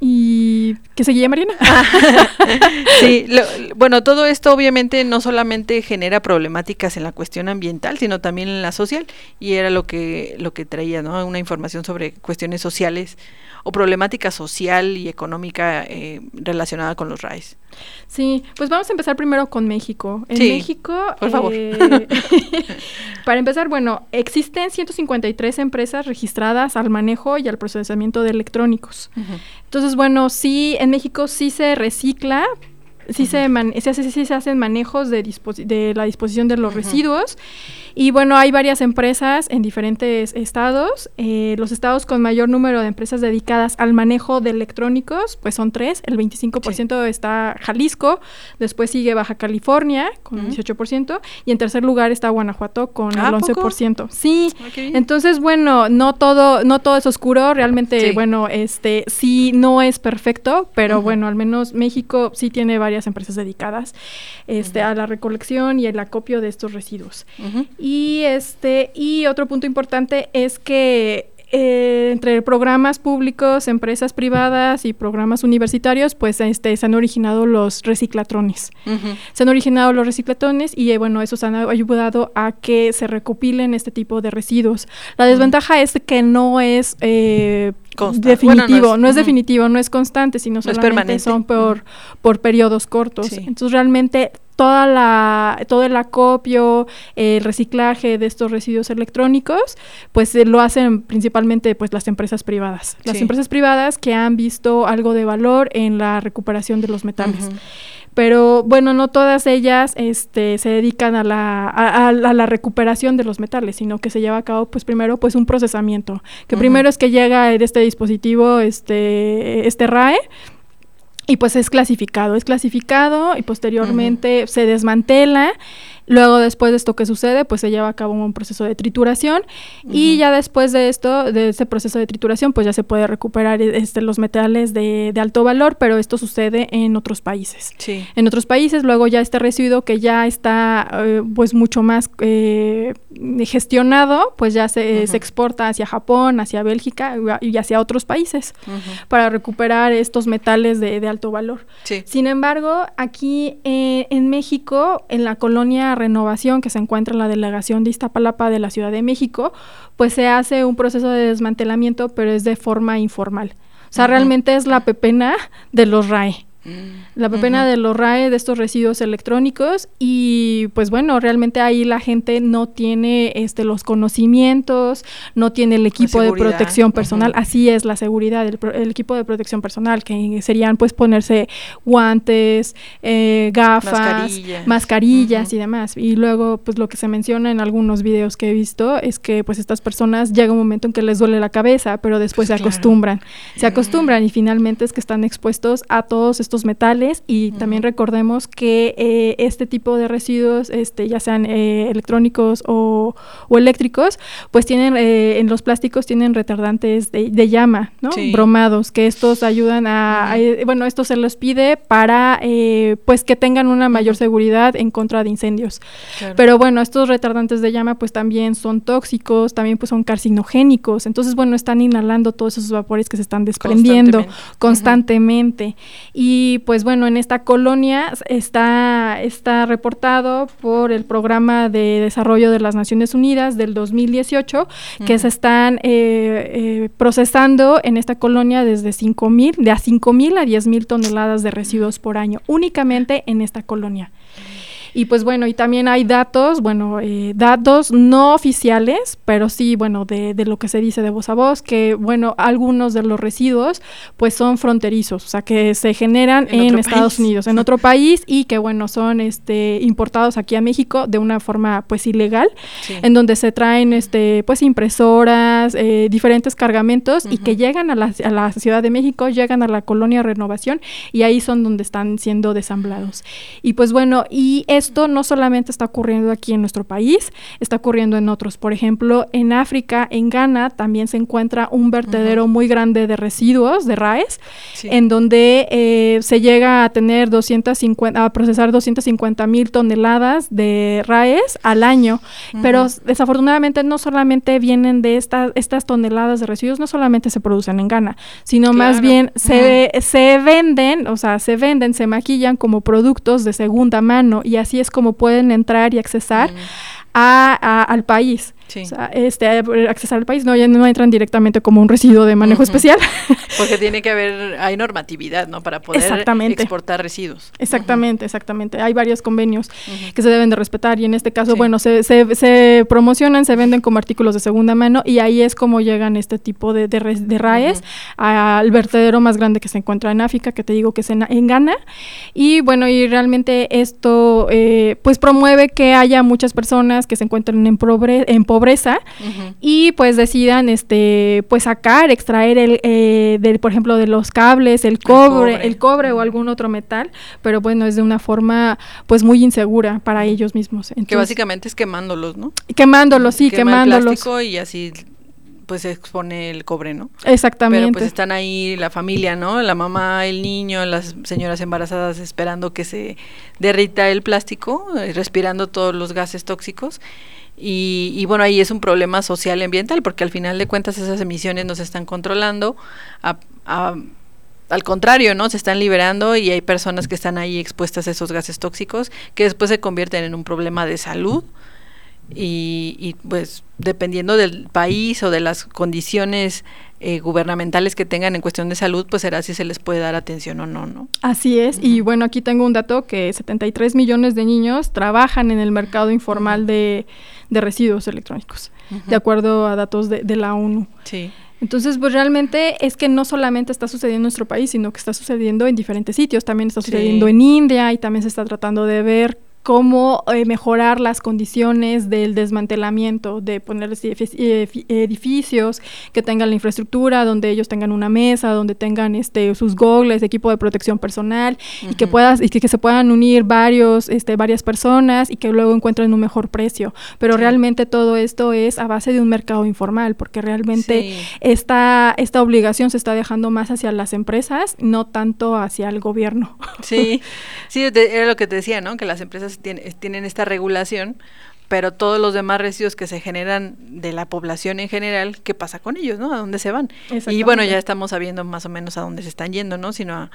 Y ¿qué seguía Mariana? Sí, lo- bueno, todo esto obviamente no solamente genera problemáticas en la cuestión ambiental, sino también en la social, y era lo que lo que traía, ¿no? Una información sobre cuestiones sociales o problemática social y económica eh, relacionada con los RAIs. Sí, pues vamos a empezar primero con México. En Sí, México, por favor. eh, para empezar, bueno, existen 153 empresas registradas al manejo y al procesamiento de electrónicos. Entonces, bueno, sí, en México sí se recicla, sí, se, man- se hace- sí se hacen manejos de, de la disposición de los residuos. Y bueno, hay varias empresas en diferentes estados. Eh, los estados con mayor número de empresas dedicadas al manejo de electrónicos, pues son tres. El 25% está Jalisco, después sigue Baja California con Ujú. 18% y en tercer lugar está Guanajuato con ¿A el poco? 11%. Sí, Ah, entonces, bueno, no todo, no todo es oscuro, realmente, Sí. bueno, este, sí no es perfecto, pero bueno, al menos México sí tiene varias empresas dedicadas este, a la recolección y el acopio de estos residuos. Y este, y otro punto importante es que eh, entre programas públicos, empresas privadas y programas universitarios, pues este, se han originado los reciclatrones. Se han originado los reciclatones y eh, bueno, esos han ayudado a que se recopilen este tipo de residuos. La desventaja es que no es eh, definitivo, bueno, no no es- definitivo, no es constante, sino No solamente son por, por periodos cortos. Sí. Entonces realmente toda la, todo el acopio, el reciclaje de estos residuos electrónicos, pues eh, lo hacen principalmente pues las empresas privadas. Las Sí. empresas privadas que han visto algo de valor en la recuperación de los metales. Pero bueno, no todas ellas este, se dedican a la, a, la recuperación de los metales, sino que se lleva a cabo pues primero pues un procesamiento, que primero es que llega de este dispositivo este, este RAE, y pues es clasificado, es clasificado y posteriormente se desmantela Luego, después de esto que sucede, pues se lleva a cabo un proceso de trituración y ya después de esto, de ese proceso de trituración, pues ya se puede recuperar este, los metales de, alto valor, pero esto sucede en otros países. Sí. En otros países, luego ya este residuo que ya está eh, pues mucho más eh, gestionado, pues ya se, se, exporta hacia Japón, hacia Bélgica y hacia otros países para recuperar estos metales de, alto valor. Sí. Sin embargo, aquí eh, en México, en la colonia Renovación que se encuentra en la delegación de Iztapalapa de la Ciudad de México, pues se hace un proceso de desmantelamiento, pero es de forma informal. O sea, realmente es la pepena de los RAE. La pepena de los RAE, de estos residuos electrónicos y pues bueno, realmente ahí la gente no tiene este, los conocimientos, no tiene el equipo de protección personal, así es la seguridad, el, equipo de protección personal, que serían pues ponerse guantes, eh, gafas, mascarillas. y demás. Y luego pues lo que se menciona en algunos videos que he visto es que pues estas personas llega un momento en que les duele la cabeza, pero después se acostumbran, se acostumbran y finalmente es que están expuestos a todos estos metales y también recordemos que eh, este tipo de residuos, este, ya sean eh, electrónicos o, eléctricos, pues tienen eh, en los plásticos tienen retardantes de, llama, ¿no? Bromados, que estos ayudan a, bueno, esto se los pide para pues que tengan una mayor seguridad en contra de incendios. Pero bueno, estos retardantes de llama pues también son tóxicos, también pues son carcinogénicos, entonces bueno, están inhalando todos esos vapores que se están desprendiendo constantemente. Y pues bueno, en esta colonia está, está reportado por el Programa de Desarrollo de las Naciones Unidas del 2018 que se están eh, eh, procesando en esta colonia desde 5 mil, de a 5 mil a 10 mil toneladas de residuos por año, únicamente en esta colonia. Y pues bueno, y también hay datos, bueno, eh, datos no oficiales, pero sí, bueno, de, de, lo que se dice de voz a voz, que bueno, algunos de los residuos pues son fronterizos, o sea, que se generan en, Estados Unidos, en otro país y que bueno, son este importados aquí a México de una forma pues ilegal, en donde se traen este pues impresoras, eh, diferentes cargamentos y que llegan a la, a la Ciudad de México, llegan a la colonia Renovación y ahí son donde están siendo desamblados. Y pues bueno, y esto no solamente está ocurriendo aquí en nuestro país, está ocurriendo en otros. Por ejemplo, en África, en Ghana, también se encuentra un vertedero muy grande de residuos, de RAES, en donde eh, se llega a tener 250, a procesar 250 mil toneladas de RAES al año. Pero desafortunadamente no solamente vienen de estas, estas toneladas de residuos, no solamente se producen en Ghana, sino más bien se, se venden, o sea, se venden, se maquillan como productos de segunda mano y así es como pueden entrar y accesar a, al país. O sea, este, accesar al país, no, ya no entran directamente como un residuo de manejo especial. Porque tiene que haber, hay normatividad, ¿no? Para poder exportar residuos. Exactamente, exactamente. Hay varios convenios que se deben de respetar y en este caso, bueno, se, se, se, promocionan, se venden como artículos de segunda mano y ahí es como llegan este tipo de, de, de RAES al vertedero más grande que se encuentra en África, que te digo que es en, en Ghana. Y bueno, y realmente esto eh, pues promueve que haya muchas personas que se encuentren en, en pobreza y pues decidan este pues sacar, extraer el eh, del, por ejemplo, de los cables, el cobre, el cobre, o algún otro metal, pero bueno, es de una forma pues muy insegura para ellos mismos. que básicamente es quemándolos, ¿no? Quemándolos, sí, quemándolos. y así pues se expone el cobre, ¿no? Exactamente. Pero pues están ahí la familia, ¿no? La mamá, el niño, las señoras embarazadas esperando que se derrita el plástico, eh, respirando todos los gases tóxicos. Y, bueno, ahí es un problema social y ambiental, porque al final de cuentas esas emisiones no se están controlando. al contrario, ¿no? Se están liberando y hay personas que están ahí expuestas a esos gases tóxicos que después se convierten en un problema de salud y, y, pues dependiendo del país o de las condiciones eh, gubernamentales que tengan en cuestión de salud, pues será si se les puede dar atención o no, ¿no? Así es, y bueno, aquí tengo un dato que 73 millones de niños trabajan en el mercado informal de, de residuos electrónicos, de acuerdo a datos de, de la ONU. Sí. Entonces, pues realmente es que no solamente está sucediendo en nuestro país, sino que está sucediendo en diferentes sitios. También está sucediendo Sí. en India y también se está tratando de ver cómo eh, mejorar las condiciones del desmantelamiento, de poner edific- edifi- edificios que tengan la infraestructura, donde ellos tengan una mesa, donde tengan este sus gogles, equipo de protección personal y que puedas y que, que se puedan unir varios este varias personas y que luego encuentren un mejor precio. Pero Sí. realmente todo esto es a base de un mercado informal, porque realmente Sí. esta, esta obligación se está dejando más hacia las empresas, no tanto hacia el gobierno. Sí, sí, te- era lo que te decía, ¿no? Que las empresas tien- eh, tienen esta regulación, pero todos los demás residuos que se generan de la población en general, ¿qué pasa con ellos, no? ¿A dónde se van? Y bueno, ya estamos sabiendo más o menos a dónde se están yendo, ¿no? Sino a-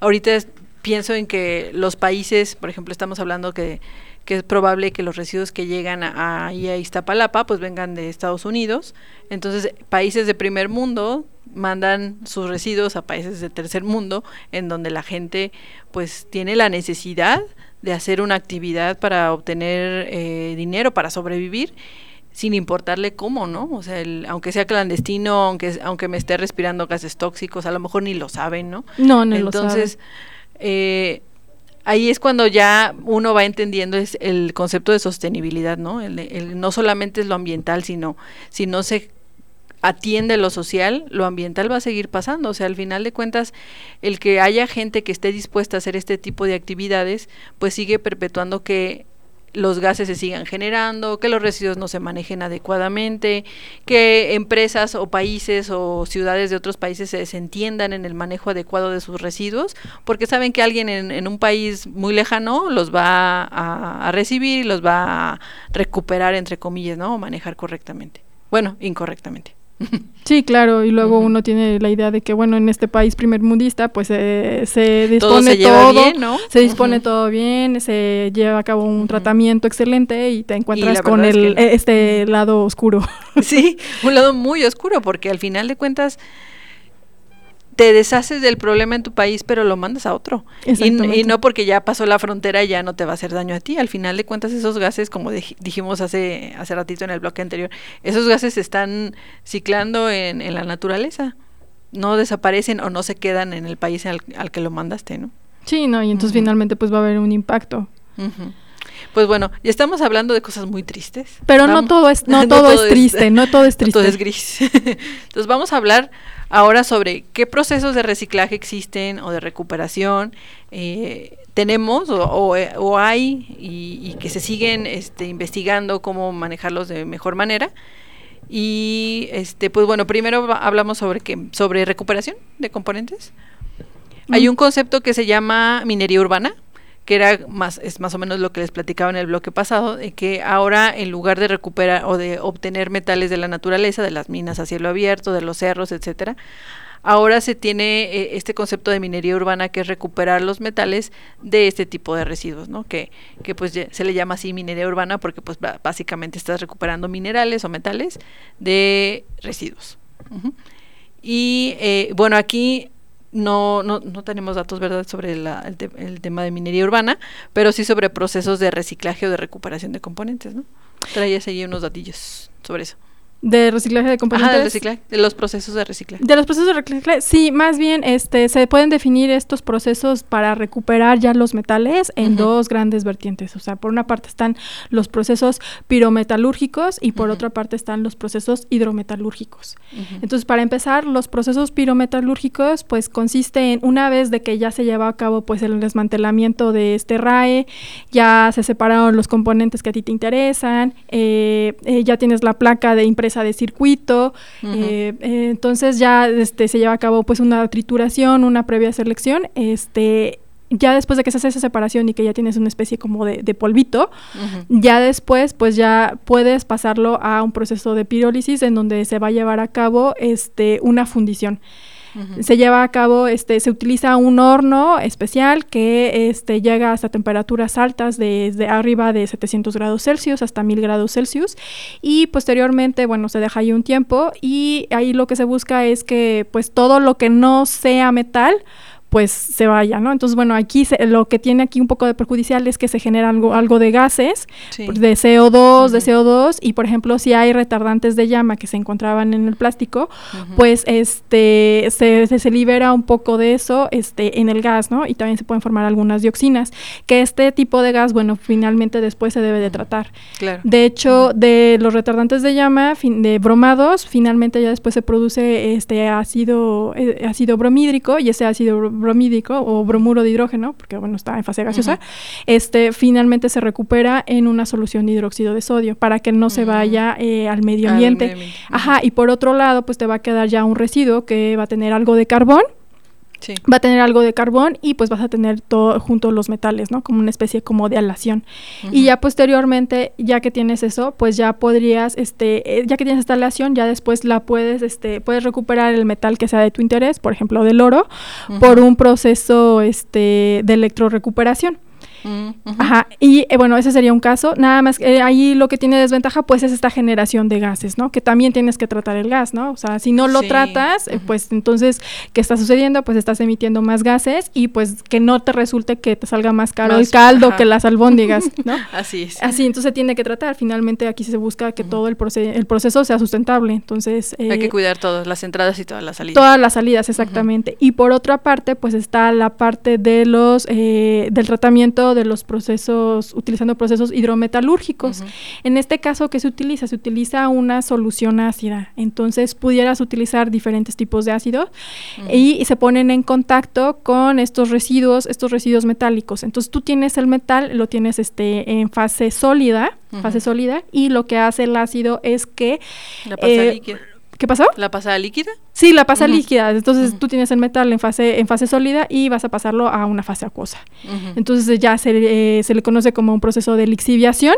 ahorita es- pienso en que los países, por ejemplo, estamos hablando que, que es probable que los residuos que llegan a, ahí a Iztapalapa pues vengan de Estados Unidos. Entonces, países de primer mundo mandan sus residuos a países de tercer mundo en donde la gente pues tiene la necesidad de hacer una actividad para obtener eh, dinero para sobrevivir sin importarle cómo, ¿no? O sea, el- aunque sea clandestino, aunque aunque me esté respirando gases tóxicos, a lo mejor ni lo saben, ¿no? No, no Entonces, eh, ahí es cuando ya uno va entendiendo es el concepto de sostenibilidad, ¿no? El, el- no solamente es lo ambiental, sino si no se atiende lo social, lo ambiental va a seguir pasando. O sea, al final de cuentas, el que haya gente que esté dispuesta a hacer este tipo de actividades, pues sigue perpetuando que los gases se sigan generando, que los residuos no se manejen adecuadamente, que empresas o países o ciudades de otros países se desentiendan en el manejo adecuado de sus residuos, porque saben que alguien en, en un país muy lejano los va a, a recibir y los va a recuperar, entre comillas, ¿no? O manejar correctamente. Bueno, incorrectamente. Sí, claro, y luego uno tiene la idea de que, bueno, en este país primer mundista, pues eh, se dispone Todo se lleva todo, bien, ¿no? se dispone todo bien, se lleva a cabo un tratamiento excelente y te encuentras con es el, que no. eh, este lado oscuro. Sí, un lado muy oscuro, porque al final de cuentas te deshaces del problema en tu país, pero lo mandas a otro. Y, y no porque ya pasó la frontera ya no te va a hacer daño a ti. Al final de cuentas esos gases, como dij- dijimos hace, hace ratito en el bloque anterior, esos gases se están ciclando en, en la naturaleza. No desaparecen o no se quedan en el país al, al que lo mandaste, ¿no? Sí, no, y entonces finalmente pues va a haber un impacto. Pues bueno, ya estamos hablando de cosas muy tristes. Pero no todo es, no, todo, es triste, no todo es no triste. todo es gris. Entonces vamos a hablar ahora sobre qué procesos de reciclaje existen o de recuperación eh, tenemos o, o, eh, o hay y, y que se siguen este, investigando cómo manejarlos de mejor manera. Y este, pues bueno, primero hablamos sobre qué, sobre recuperación de componentes. Hay Mm. un concepto que se llama minería urbana, que era más, es más o menos lo que les platicaba en el bloque pasado, de que ahora en lugar de recuperar o de obtener metales de la naturaleza, de las minas a cielo abierto, de los cerros, etcétera, ahora se tiene eh, este concepto de minería urbana que es recuperar los metales de este tipo de residuos, ¿no? Que, que pues se le llama así minería urbana porque pues básicamente estás recuperando minerales o metales de residuos. Y eh, bueno, aquí no, no, no tenemos datos, ¿verdad?, sobre la- el, te- el tema de minería urbana, pero sí sobre procesos de reciclaje o de recuperación de componentes, ¿no? Traías ahí unos datillos sobre eso. De reciclaje de componentes. Ajá, del reciclaje, de los procesos de reciclaje. De los procesos de reciclaje, sí, más bien este, se pueden definir estos procesos para recuperar ya los metales en dos grandes vertientes. O sea, por una parte están los procesos pirometalúrgicos y por otra parte están los procesos hidrometalúrgicos. Entonces, para empezar, los procesos pirometalúrgicos, pues consiste en una vez de que ya se lleva a cabo pues el desmantelamiento de este RAE, ya se separaron los componentes que a ti te interesan, eh, eh, ya tienes la placa de de circuito, eh, eh, entonces ya este, se lleva a cabo pues una trituración, una previa selección, este ya después de que se hace esa separación y que ya tienes una especie como de, de polvito, ya después, pues ya puedes pasarlo a un proceso de pirólisis en donde se va a llevar a cabo este, una fundición. Se lleva a cabo, este, se utiliza un horno especial que este, llega hasta temperaturas altas desde arriba de 700 grados Celsius hasta 1000 grados Celsius. Y posteriormente, bueno, se deja ahí un tiempo y ahí lo que se busca es que pues todo lo que no sea metal pues se vaya, ¿no? Entonces, bueno, aquí lo que tiene aquí un poco de perjudicial es que se genera algo, algo de gases, de CO2, de CO2, y por ejemplo, si hay retardantes de llama que se encontraban en el plástico, pues este se, se, libera un poco de eso este, en el gas, ¿no? Y también se pueden formar algunas dioxinas, que este tipo de gas, bueno, finalmente después se debe de tratar. Claro. De hecho, de los retardantes de llama, de bromados, finalmente ya después se produce este ácido, eh, ácido bromídrico, y ese ácido bromídico o bromuro de hidrógeno, porque bueno, está en fase gaseosa, este finalmente se recupera en una solución de hidróxido de sodio para que no se vaya eh, al medio ambiente. Ajá, y por otro lado, pues te va a quedar ya un residuo que va a tener algo de carbón Va a tener algo de carbón y pues vas a tener todo junto los metales, ¿no? Como una especie como de alación. Y ya posteriormente, ya que tienes eso, pues ya podrías, este, eh, ya que tienes esta aleación, ya después la puedes, este, puedes recuperar el metal que sea de tu interés, por ejemplo, del oro, por un proceso, este, de electrorecuperación. Ajá, y eh, bueno, ese sería un caso. Nada más, eh, ahí lo que tiene desventaja, pues es esta generación de gases, ¿no? Que también tienes que tratar el gas, ¿no? O sea, si no lo tratas, eh, pues entonces, ¿qué está sucediendo? Pues estás emitiendo más gases y pues que no te resulte que te salga más caro el caldo que las albóndigas, ¿no? Así es. Así, entonces tiene que tratar. Finalmente aquí se busca que todo el, el proceso sea sustentable. Entonces... Hay que cuidar todas las entradas y todas las salidas. Todas las salidas, exactamente. Y por otra parte, pues está la parte de los, del tratamiento de los procesos, utilizando procesos hidrometalúrgicos. En este caso, ¿qué se utiliza? Se utiliza una solución ácida. Entonces, pudieras utilizar diferentes tipos de ácidos y, se ponen en contacto con estos residuos, estos residuos metálicos. Entonces, tú tienes el metal, lo tienes este, en fase sólida, fase sólida, y lo que hace el ácido es que... La pasa eh, líquida ¿Qué pasó? ¿La pasada líquida? Sí, la pasa líquida. Entonces tú tienes el metal en fase, en fase sólida y vas a pasarlo a una fase acuosa. Entonces ya se, eh, se, le conoce como un proceso de lixiviación.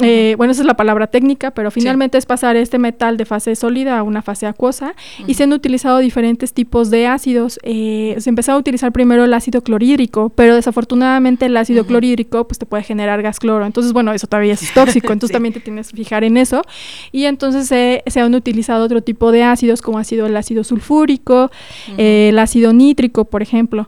Eh, bueno, esa es la palabra técnica, pero finalmente es pasar este metal de fase sólida a una fase acuosa y se han utilizado diferentes tipos de ácidos. Eh, se empezó a utilizar primero el ácido clorhídrico, pero desafortunadamente el ácido clorhídrico pues te puede generar gas cloro. Entonces, bueno, eso todavía es tóxico, entonces también te tienes que fijar en eso. Y entonces se han utilizado otro tipo de ácidos como ha sido el ácido sulfúrico, eh, el ácido nítrico, por ejemplo.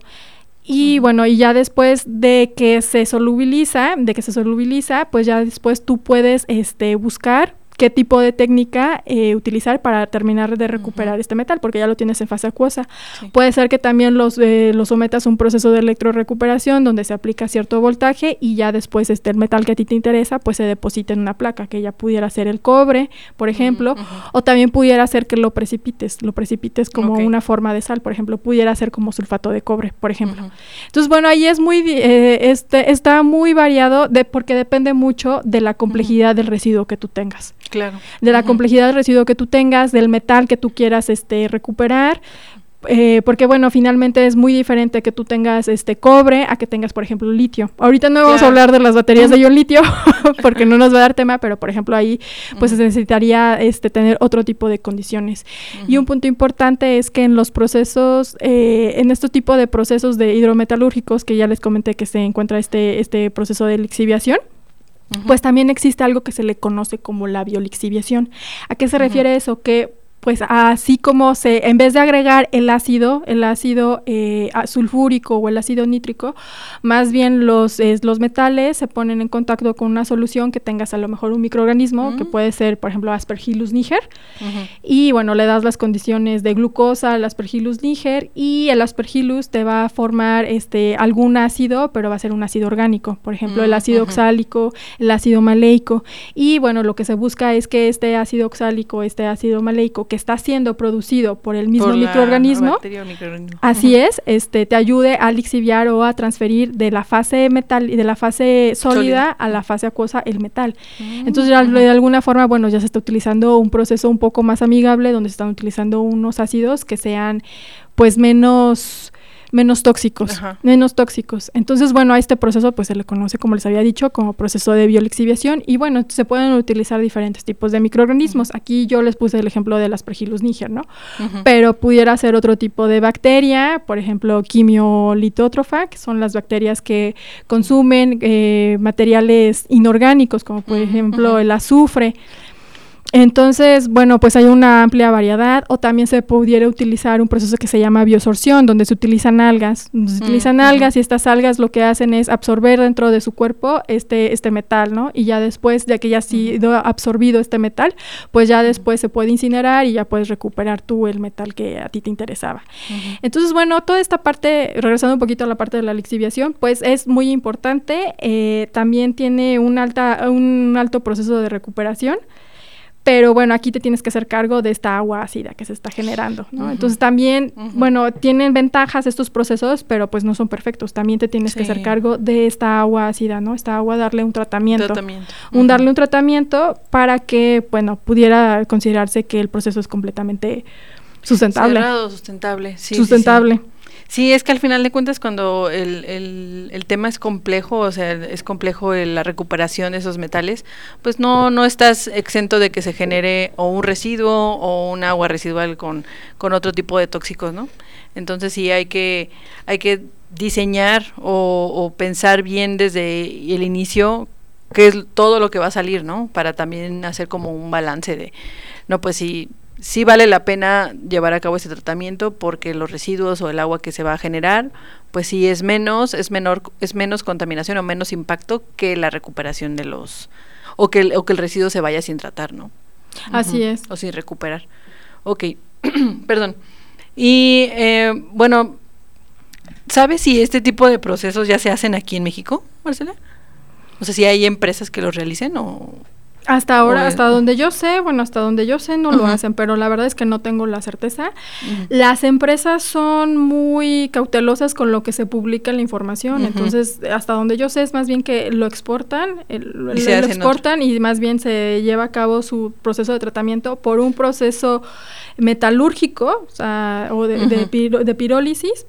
Y bueno, y ya después de que se solubiliza, de que se solubiliza, pues ya después tú puedes este, buscar qué tipo de técnica eh, utilizar para terminar de recuperar este metal, porque ya lo tienes en fase acuosa. Puede ser que también los, eh, los sometas a un proceso de electrorecuperación donde se aplica cierto voltaje y ya después este, el metal que a ti te interesa pues se deposita en una placa, que ya pudiera ser el cobre, por ejemplo, o también pudiera ser que lo precipites, lo precipites como una forma de sal, por ejemplo, pudiera ser como sulfato de cobre, por ejemplo. Entonces, bueno, ahí es muy, eh, este, está muy variado de, porque depende mucho de la complejidad del residuo que tú tengas. Claro. De la complejidad del residuo que tú tengas, del metal que tú quieras este, recuperar. Eh, porque bueno, finalmente es muy diferente que tú tengas este cobre a que tengas, por ejemplo, litio. Ahorita no vamos a hablar de las baterías de ion litio porque no nos va a dar tema, pero por ejemplo ahí pues se necesitaría este tener otro tipo de condiciones. Y un punto importante es que en los procesos, eh, en este tipo de procesos de hidrometalúrgicos que ya les comenté que se encuentra este, este proceso de lixiviación, pues también existe algo que se le conoce como la biolixiviación. ¿A qué se refiere eso? Que pues así como se, en vez de agregar el ácido, el ácido eh, sulfúrico o el ácido nítrico, más bien los, los metales se ponen en contacto con una solución que tengas a lo mejor un microorganismo, que mm. puede ser, por ejemplo, Aspergillus niger, y bueno, le das las condiciones de glucosa al Aspergillus niger y el Aspergillus te va a formar este, algún ácido, pero va a ser un ácido orgánico, por ejemplo, el mm, ácido oxálico, el ácido maleico, y bueno, lo que se busca es que este ácido oxálico, este ácido maleico, que está siendo producido por el mismo microorganismo, así es, este te ayude a lixiviar o a transferir de la fase metal y de la fase sólida, a la fase acuosa el metal. Mm, Entonces, de alguna forma, bueno, ya se está utilizando un proceso un poco más amigable donde se están utilizando unos ácidos que sean pues menos menos tóxicos, menos tóxicos. Entonces, bueno, a este proceso pues se le conoce, como les había dicho, como proceso de biolixiviación y bueno, se pueden utilizar diferentes tipos de microorganismos. Aquí yo les puse el ejemplo de las Aspergillus niger, ¿no? Pero pudiera ser otro tipo de bacteria, por ejemplo, quimiolitótrofa, que son las bacterias que consumen eh, materiales inorgánicos, como por ejemplo el azufre. Entonces, bueno, pues hay una amplia variedad o también se pudiera utilizar un proceso que se llama biosorción, donde se utilizan algas. se utilizan algas y estas algas lo que hacen es absorber dentro de su cuerpo este, este metal, ¿no? Y ya después, ya que ya ha sido absorbido este metal, pues ya después se puede incinerar y ya puedes recuperar tú el metal que a ti te interesaba. Entonces, bueno, toda esta parte, regresando un poquito a la parte de la lixiviación, pues es muy importante. Eh, también tiene un, alta, un alto proceso de recuperación pero bueno, aquí te tienes que hacer cargo de esta agua ácida que se está generando, ¿no? Entonces también, bueno, tienen ventajas estos procesos, pero pues no son perfectos. También te tienes que hacer cargo de esta agua ácida, ¿no? Esta agua darle un tratamiento. Un darle un tratamiento para que, bueno, pudiera considerarse que el proceso es completamente sustentable. sustentable, sí. Sustentable. Sí, es que al final de cuentas cuando el, el, el tema es complejo, o sea, es complejo la recuperación de esos metales, pues no, no estás exento de que se genere o un residuo o un agua residual con, con otro tipo de tóxicos, ¿no? Entonces sí hay que, hay que diseñar o, pensar bien desde el inicio qué es todo lo que va a salir, ¿no? Para también hacer como un balance de, no, pues si sí vale la pena llevar a cabo ese tratamiento porque los residuos o el agua que se va a generar, pues sí es menos, es menor, es menos contaminación o menos impacto que la recuperación de los o que el, o que el residuo se vaya sin tratar, ¿no? Así es. O sin recuperar. Ok, perdón. Y eh, bueno, ¿sabes si este tipo de procesos ya se hacen aquí en México, Marcela? O sea, si hay empresas que los realicen o hasta ahora, hasta donde yo sé, bueno, hasta donde yo sé no lo hacen, pero la verdad es que no tengo la certeza. Las empresas son muy cautelosas con lo que se publica en la información, entonces hasta donde yo sé es más bien que lo exportan, lo exportan y más bien se lleva a cabo su proceso de tratamiento por un proceso metalúrgico, o, sea, o de, de, pirólisis,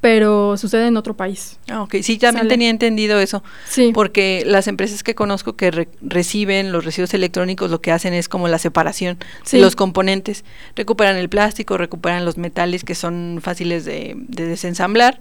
pero sucede en otro país. Ah, ok, sí, también tenía entendido eso. Sí. Porque las empresas que conozco que reciben los residuos electrónicos lo que hacen es como la separación de los componentes. Recuperan el plástico, recuperan los metales que son fáciles de, desensamblar,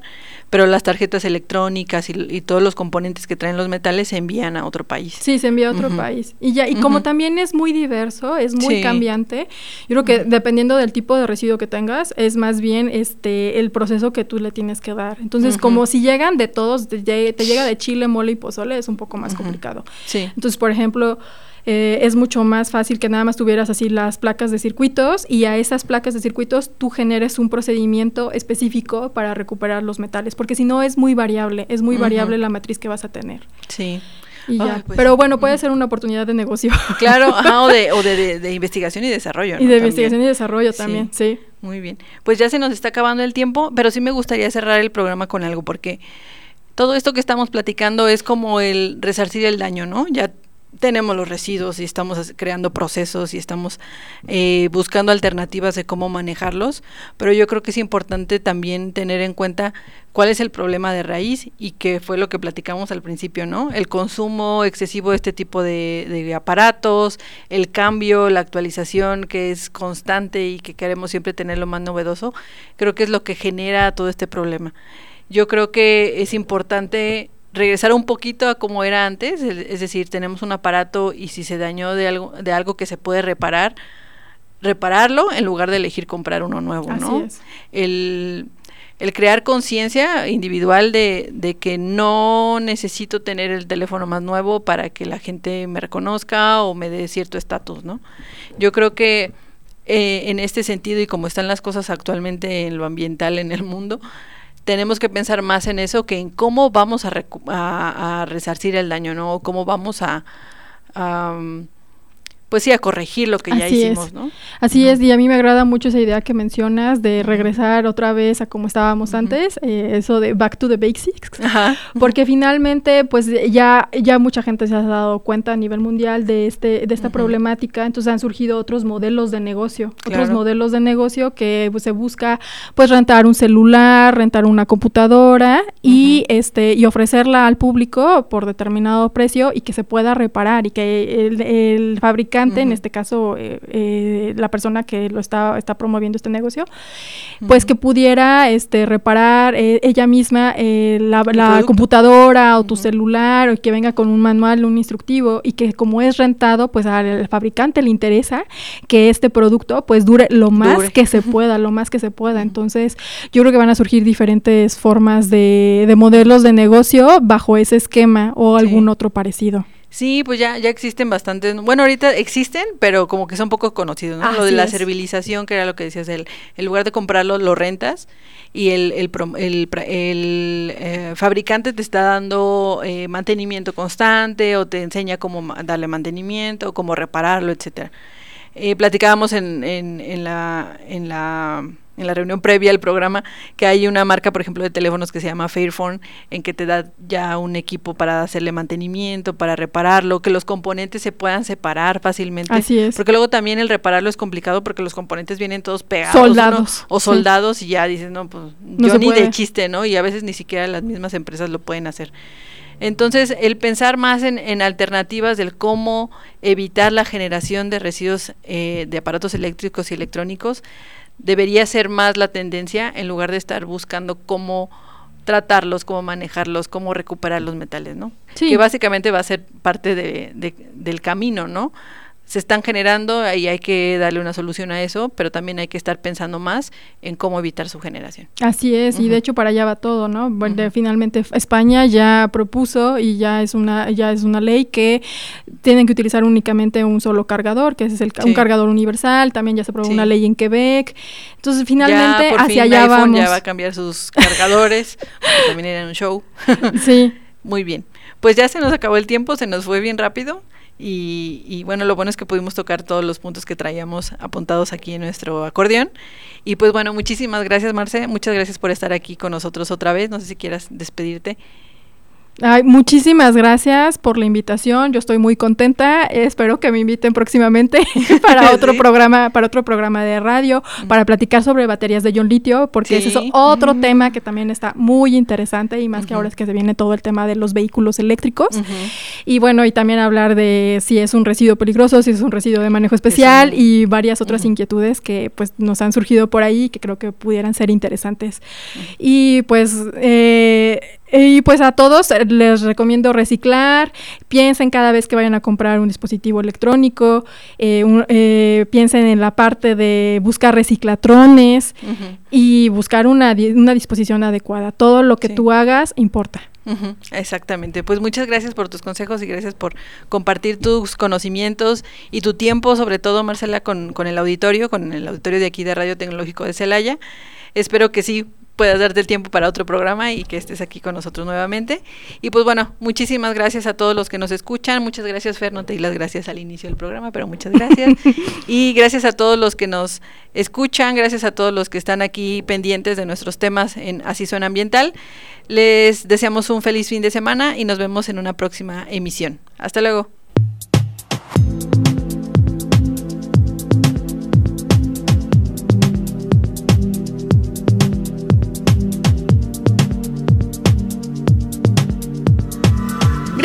pero las tarjetas electrónicas y, todos los componentes que traen los metales se envían a otro país. Sí, se envía a otro país. Y ya, y como también es muy diverso, es muy cambiante, yo creo que dependiendo del tipo de residuo que tengas, es más bien este el proceso que tú le tienes que dar. Entonces, como si llegan de todos, te, llega de chile, mole y pozole, es un poco más complicado. Sí. Entonces, por ejemplo, eh, es mucho más fácil que nada más tuvieras así las placas de circuitos y a esas placas de circuitos tú generes un procedimiento específico para recuperar los metales, porque si no es muy variable, es muy variable la matriz que vas a tener. Sí. Pues, Pero bueno, puede ser una oportunidad de negocio. Claro, o, de, o de, investigación y desarrollo. Y de investigación y desarrollo también, sí. Muy bien. Pues ya se nos está acabando el tiempo, pero sí me gustaría cerrar el programa con algo, porque todo esto que estamos platicando es como el resarcir el daño, ¿no? Ya tenemos los residuos y estamos creando procesos y estamos eh, buscando alternativas de cómo manejarlos, pero yo creo que es importante también tener en cuenta cuál es el problema de raíz y que fue lo que platicamos al principio, ¿no? El consumo excesivo de este tipo de, de aparatos, el cambio, la actualización que es constante y que queremos siempre tener lo más novedoso, creo que es lo que genera todo este problema. Yo creo que es importante regresar un poquito a como era antes, es decir, tenemos un aparato y si se dañó de algo, de algo que se puede reparar, repararlo en lugar de elegir comprar uno nuevo, ¿no? El, el crear conciencia individual de, de, que no necesito tener el teléfono más nuevo para que la gente me reconozca o me dé cierto estatus, ¿no? Yo creo que eh, en este sentido y como están las cosas actualmente en lo ambiental en el mundo, tenemos que pensar más en eso que en cómo vamos a, resarcir el daño, ¿no? cómo vamos a, pues sí, a corregir lo que ya hicimos, ¿no? Así es, y a mí me agrada mucho esa idea que mencionas de regresar otra vez a como estábamos antes, eh, eso de back to the basics, porque finalmente, pues ya, ya mucha gente se ha dado cuenta a nivel mundial de, este, de esta problemática, entonces han surgido otros modelos de negocio, otros modelos de negocio que pues, se busca, pues, rentar un celular, rentar una computadora y, este, y ofrecerla al público por determinado precio y que se pueda reparar y que el, el fabricante en este caso eh, eh, la persona que lo está, está promoviendo este negocio, pues que pudiera este, reparar eh, ella misma la, computadora o tu celular o que venga con un manual, un instructivo y que como es rentado, pues al fabricante le interesa que este producto pues dure lo más que se pueda, lo más que se pueda. Entonces yo creo que van a surgir diferentes formas de, de modelos de negocio bajo ese esquema o algún otro parecido. Sí, pues ya, ya existen bastantes. Bueno, ahorita existen, pero como que son poco conocidos, ¿no? lo de la servilización, que era lo que decías, el, el lugar de comprarlo, lo rentas y el, el, el, eh, fabricante te está dando eh, mantenimiento constante o te enseña cómo darle mantenimiento, cómo repararlo, etcétera. Eh, platicábamos en, en, en la... En la en la reunión previa al programa que hay una marca, por ejemplo, de teléfonos que se llama Fairphone, en que te da ya un equipo para hacerle mantenimiento, para repararlo, que los componentes se puedan separar fácilmente. Así es. Porque luego también el repararlo es complicado porque los componentes vienen todos pegados. Soldados. O soldados y ya dices, no, pues yo ni de chiste, ¿no? Y a veces ni siquiera las mismas empresas lo pueden hacer. Entonces, el pensar más en, en, alternativas del cómo evitar la generación de residuos eh, de aparatos eléctricos y electrónicos debería ser más la tendencia en lugar de estar buscando cómo tratarlos, cómo manejarlos, cómo recuperar los metales, ¿no? Que básicamente va a ser parte de, del camino, ¿no? Se están generando y hay que darle una solución a eso, pero también hay que estar pensando más en cómo evitar su generación. Así es, y de hecho para allá va todo, ¿no? Bueno, Finalmente España ya propuso y ya es una ya es una ley que tienen que utilizar únicamente un solo cargador, que es el, un cargador universal, también ya se aprobó una ley en Quebec. Entonces, finalmente hacia allá vamos. ya va a cambiar sus cargadores, también era un show. sí. Muy bien. Pues ya se nos acabó el tiempo, se nos fue bien rápido. Y, bueno, lo bueno es que pudimos tocar todos los puntos que traíamos apuntados aquí en nuestro acordeón. Y pues bueno, muchísimas gracias Marce, muchas gracias por estar aquí con nosotros otra vez. No sé si quieras despedirte. Ay, muchísimas gracias por la invitación. Yo estoy muy contenta. Espero que me inviten próximamente para otro programa, para otro programa de radio, para platicar sobre baterías de ion litio, porque ese es otro tema que también está muy interesante y más que ahora es que se viene todo el tema de los vehículos eléctricos. Y bueno, y también hablar de si es un residuo peligroso, si es un residuo de manejo especial y varias otras inquietudes que pues nos han surgido por ahí que creo que pudieran ser interesantes. Y pues eh, y pues a todos les recomiendo reciclar, piensen cada vez que vayan a comprar un dispositivo electrónico, eh, eh, piensen en la parte de buscar reciclatrones y buscar una, una, disposición adecuada. Todo lo que tú hagas importa. Exactamente. Pues muchas gracias por tus consejos y gracias por compartir tus conocimientos y tu tiempo, sobre todo Marcela, con, con el auditorio, con el auditorio de aquí de Radio Tecnológico de Celaya. Espero que sí puedas darte el tiempo para otro programa y que estés aquí con nosotros nuevamente. Y pues bueno, muchísimas gracias a todos los que nos escuchan. Muchas gracias, Fer, no te di las gracias al inicio del programa, pero muchas gracias. y gracias a todos los que nos escuchan, gracias a todos los que están aquí pendientes de nuestros temas en Así Suena Ambiental. Les deseamos un feliz fin de semana y nos vemos en una próxima emisión. Hasta luego.